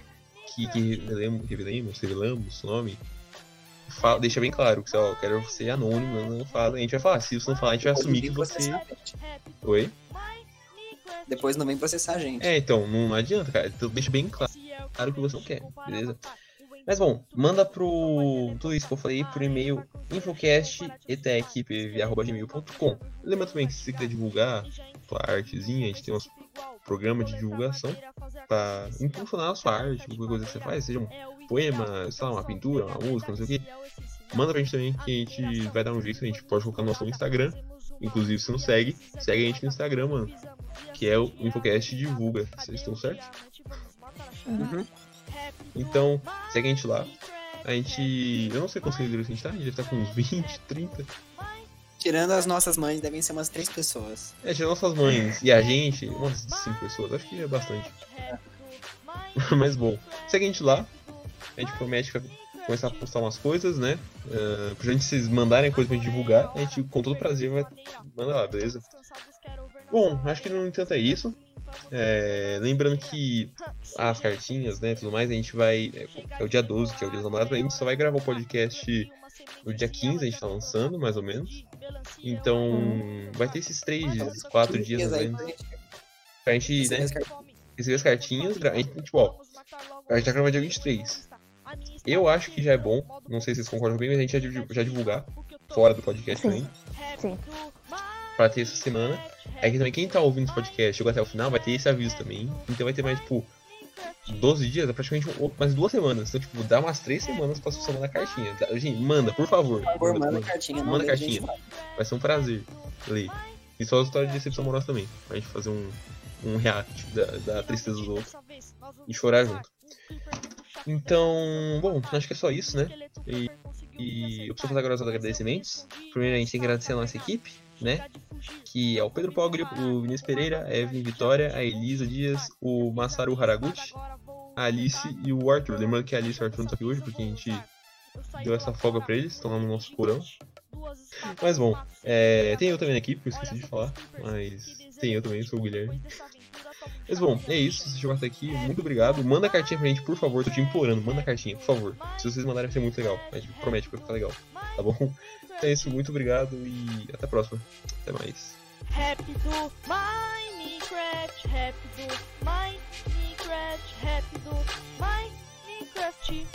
que, que revelemos, revelemos, revelamos o nome, fala, deixa bem claro que você, ó, eu quero ser anônimo, não fala. A gente vai falar, se você não falar, a gente vai assumir que você. Oi? Depois não vem processar a gente. É, então, não adianta, cara. Então deixa bem claro que você não quer, beleza? Mas bom, manda pro. Tudo isso que eu falei por e-mail infocast.etequipe.gmail.com. Lembra também que se você quiser divulgar sua artezinha, a gente tem uns programas de divulgação pra impulsionar a sua arte, qualquer coisa que você faz, seja um poema, sei lá, uma pintura, uma música, não sei o que. Manda pra gente também que a gente vai dar um jeito, a gente pode colocar no nosso Instagram. Inclusive, se não segue, segue a gente no Instagram, mano. Que é o Infocast Divulga. Vocês estão certos? Uhum. Então, segue a gente lá. A gente. Eu não sei quantos seguidores a gente tá, a gente deve estar com uns 20, 30. Tirando as nossas mães, devem ser umas três pessoas. É, tirando nossas mães e a gente, umas 5 pessoas, acho que é bastante. Mas bom, segue a gente lá. A gente promete começar a postar umas coisas, né? Uh, pra gente vocês mandarem coisa pra gente divulgar, a gente com todo prazer vai mandar lá, beleza? Bom, acho que no entanto é isso. É, lembrando que as cartinhas, né, tudo mais, a gente vai. É, é o dia 12, que é o dia dos namorados, a gente só vai gravar o podcast no dia 15, a gente tá lançando, mais ou menos. Então, vai ter esses três dias, quatro dias, mais ou menos, pra gente né, receber as cartinhas, a gente, tipo, ó, a gente tá gravando dia 23. Eu acho que já é bom, não sei se vocês concordam comigo, mas a gente já, já divulgar fora do podcast Sim. também, Sim. pra ter essa semana. É que também quem tá ouvindo esse podcast chegou até o final vai ter esse aviso também. Então vai ter mais, tipo, 12 dias, é praticamente um- mais duas semanas. Então, tipo, dá umas três semanas pra você mandar cartinha. Gente, manda, por favor. Por favor, manda cartinha. Manda deixe a gente cartinha. Vai ser um prazer ler. E só a história de decepção amorosa também. Pra gente fazer um, um react da, da tristeza dos outros. E chorar junto. Então, bom, acho que é só isso, né? E, e eu preciso fazer agora os agradecimentos. Primeiro, a gente tem que agradecer a nossa equipe, né? Que é o Pedro Pogri, o Vinícius Pereira, a Evelyn Vitória, a Elisa Dias, o Masaru Haraguchi, a Alice e o Arthur. Lembrando que a Alice e o Arthur não estão aqui hoje, porque a gente deu essa folga pra eles, estão lá no nosso porão. Mas bom, é, tem eu também na equipe, eu esqueci de falar, mas tem eu também, sou o Guilherme. Mas bom, é isso, se chegou até aqui, muito obrigado. Manda cartinha pra gente, por favor, tô te implorando, manda cartinha, por favor. Se vocês mandarem vai ser muito legal, a gente promete que vai ficar legal, tá bom? Então é isso, muito obrigado e até a próxima. Até mais. Minecraft, Minecraft, Minecraft.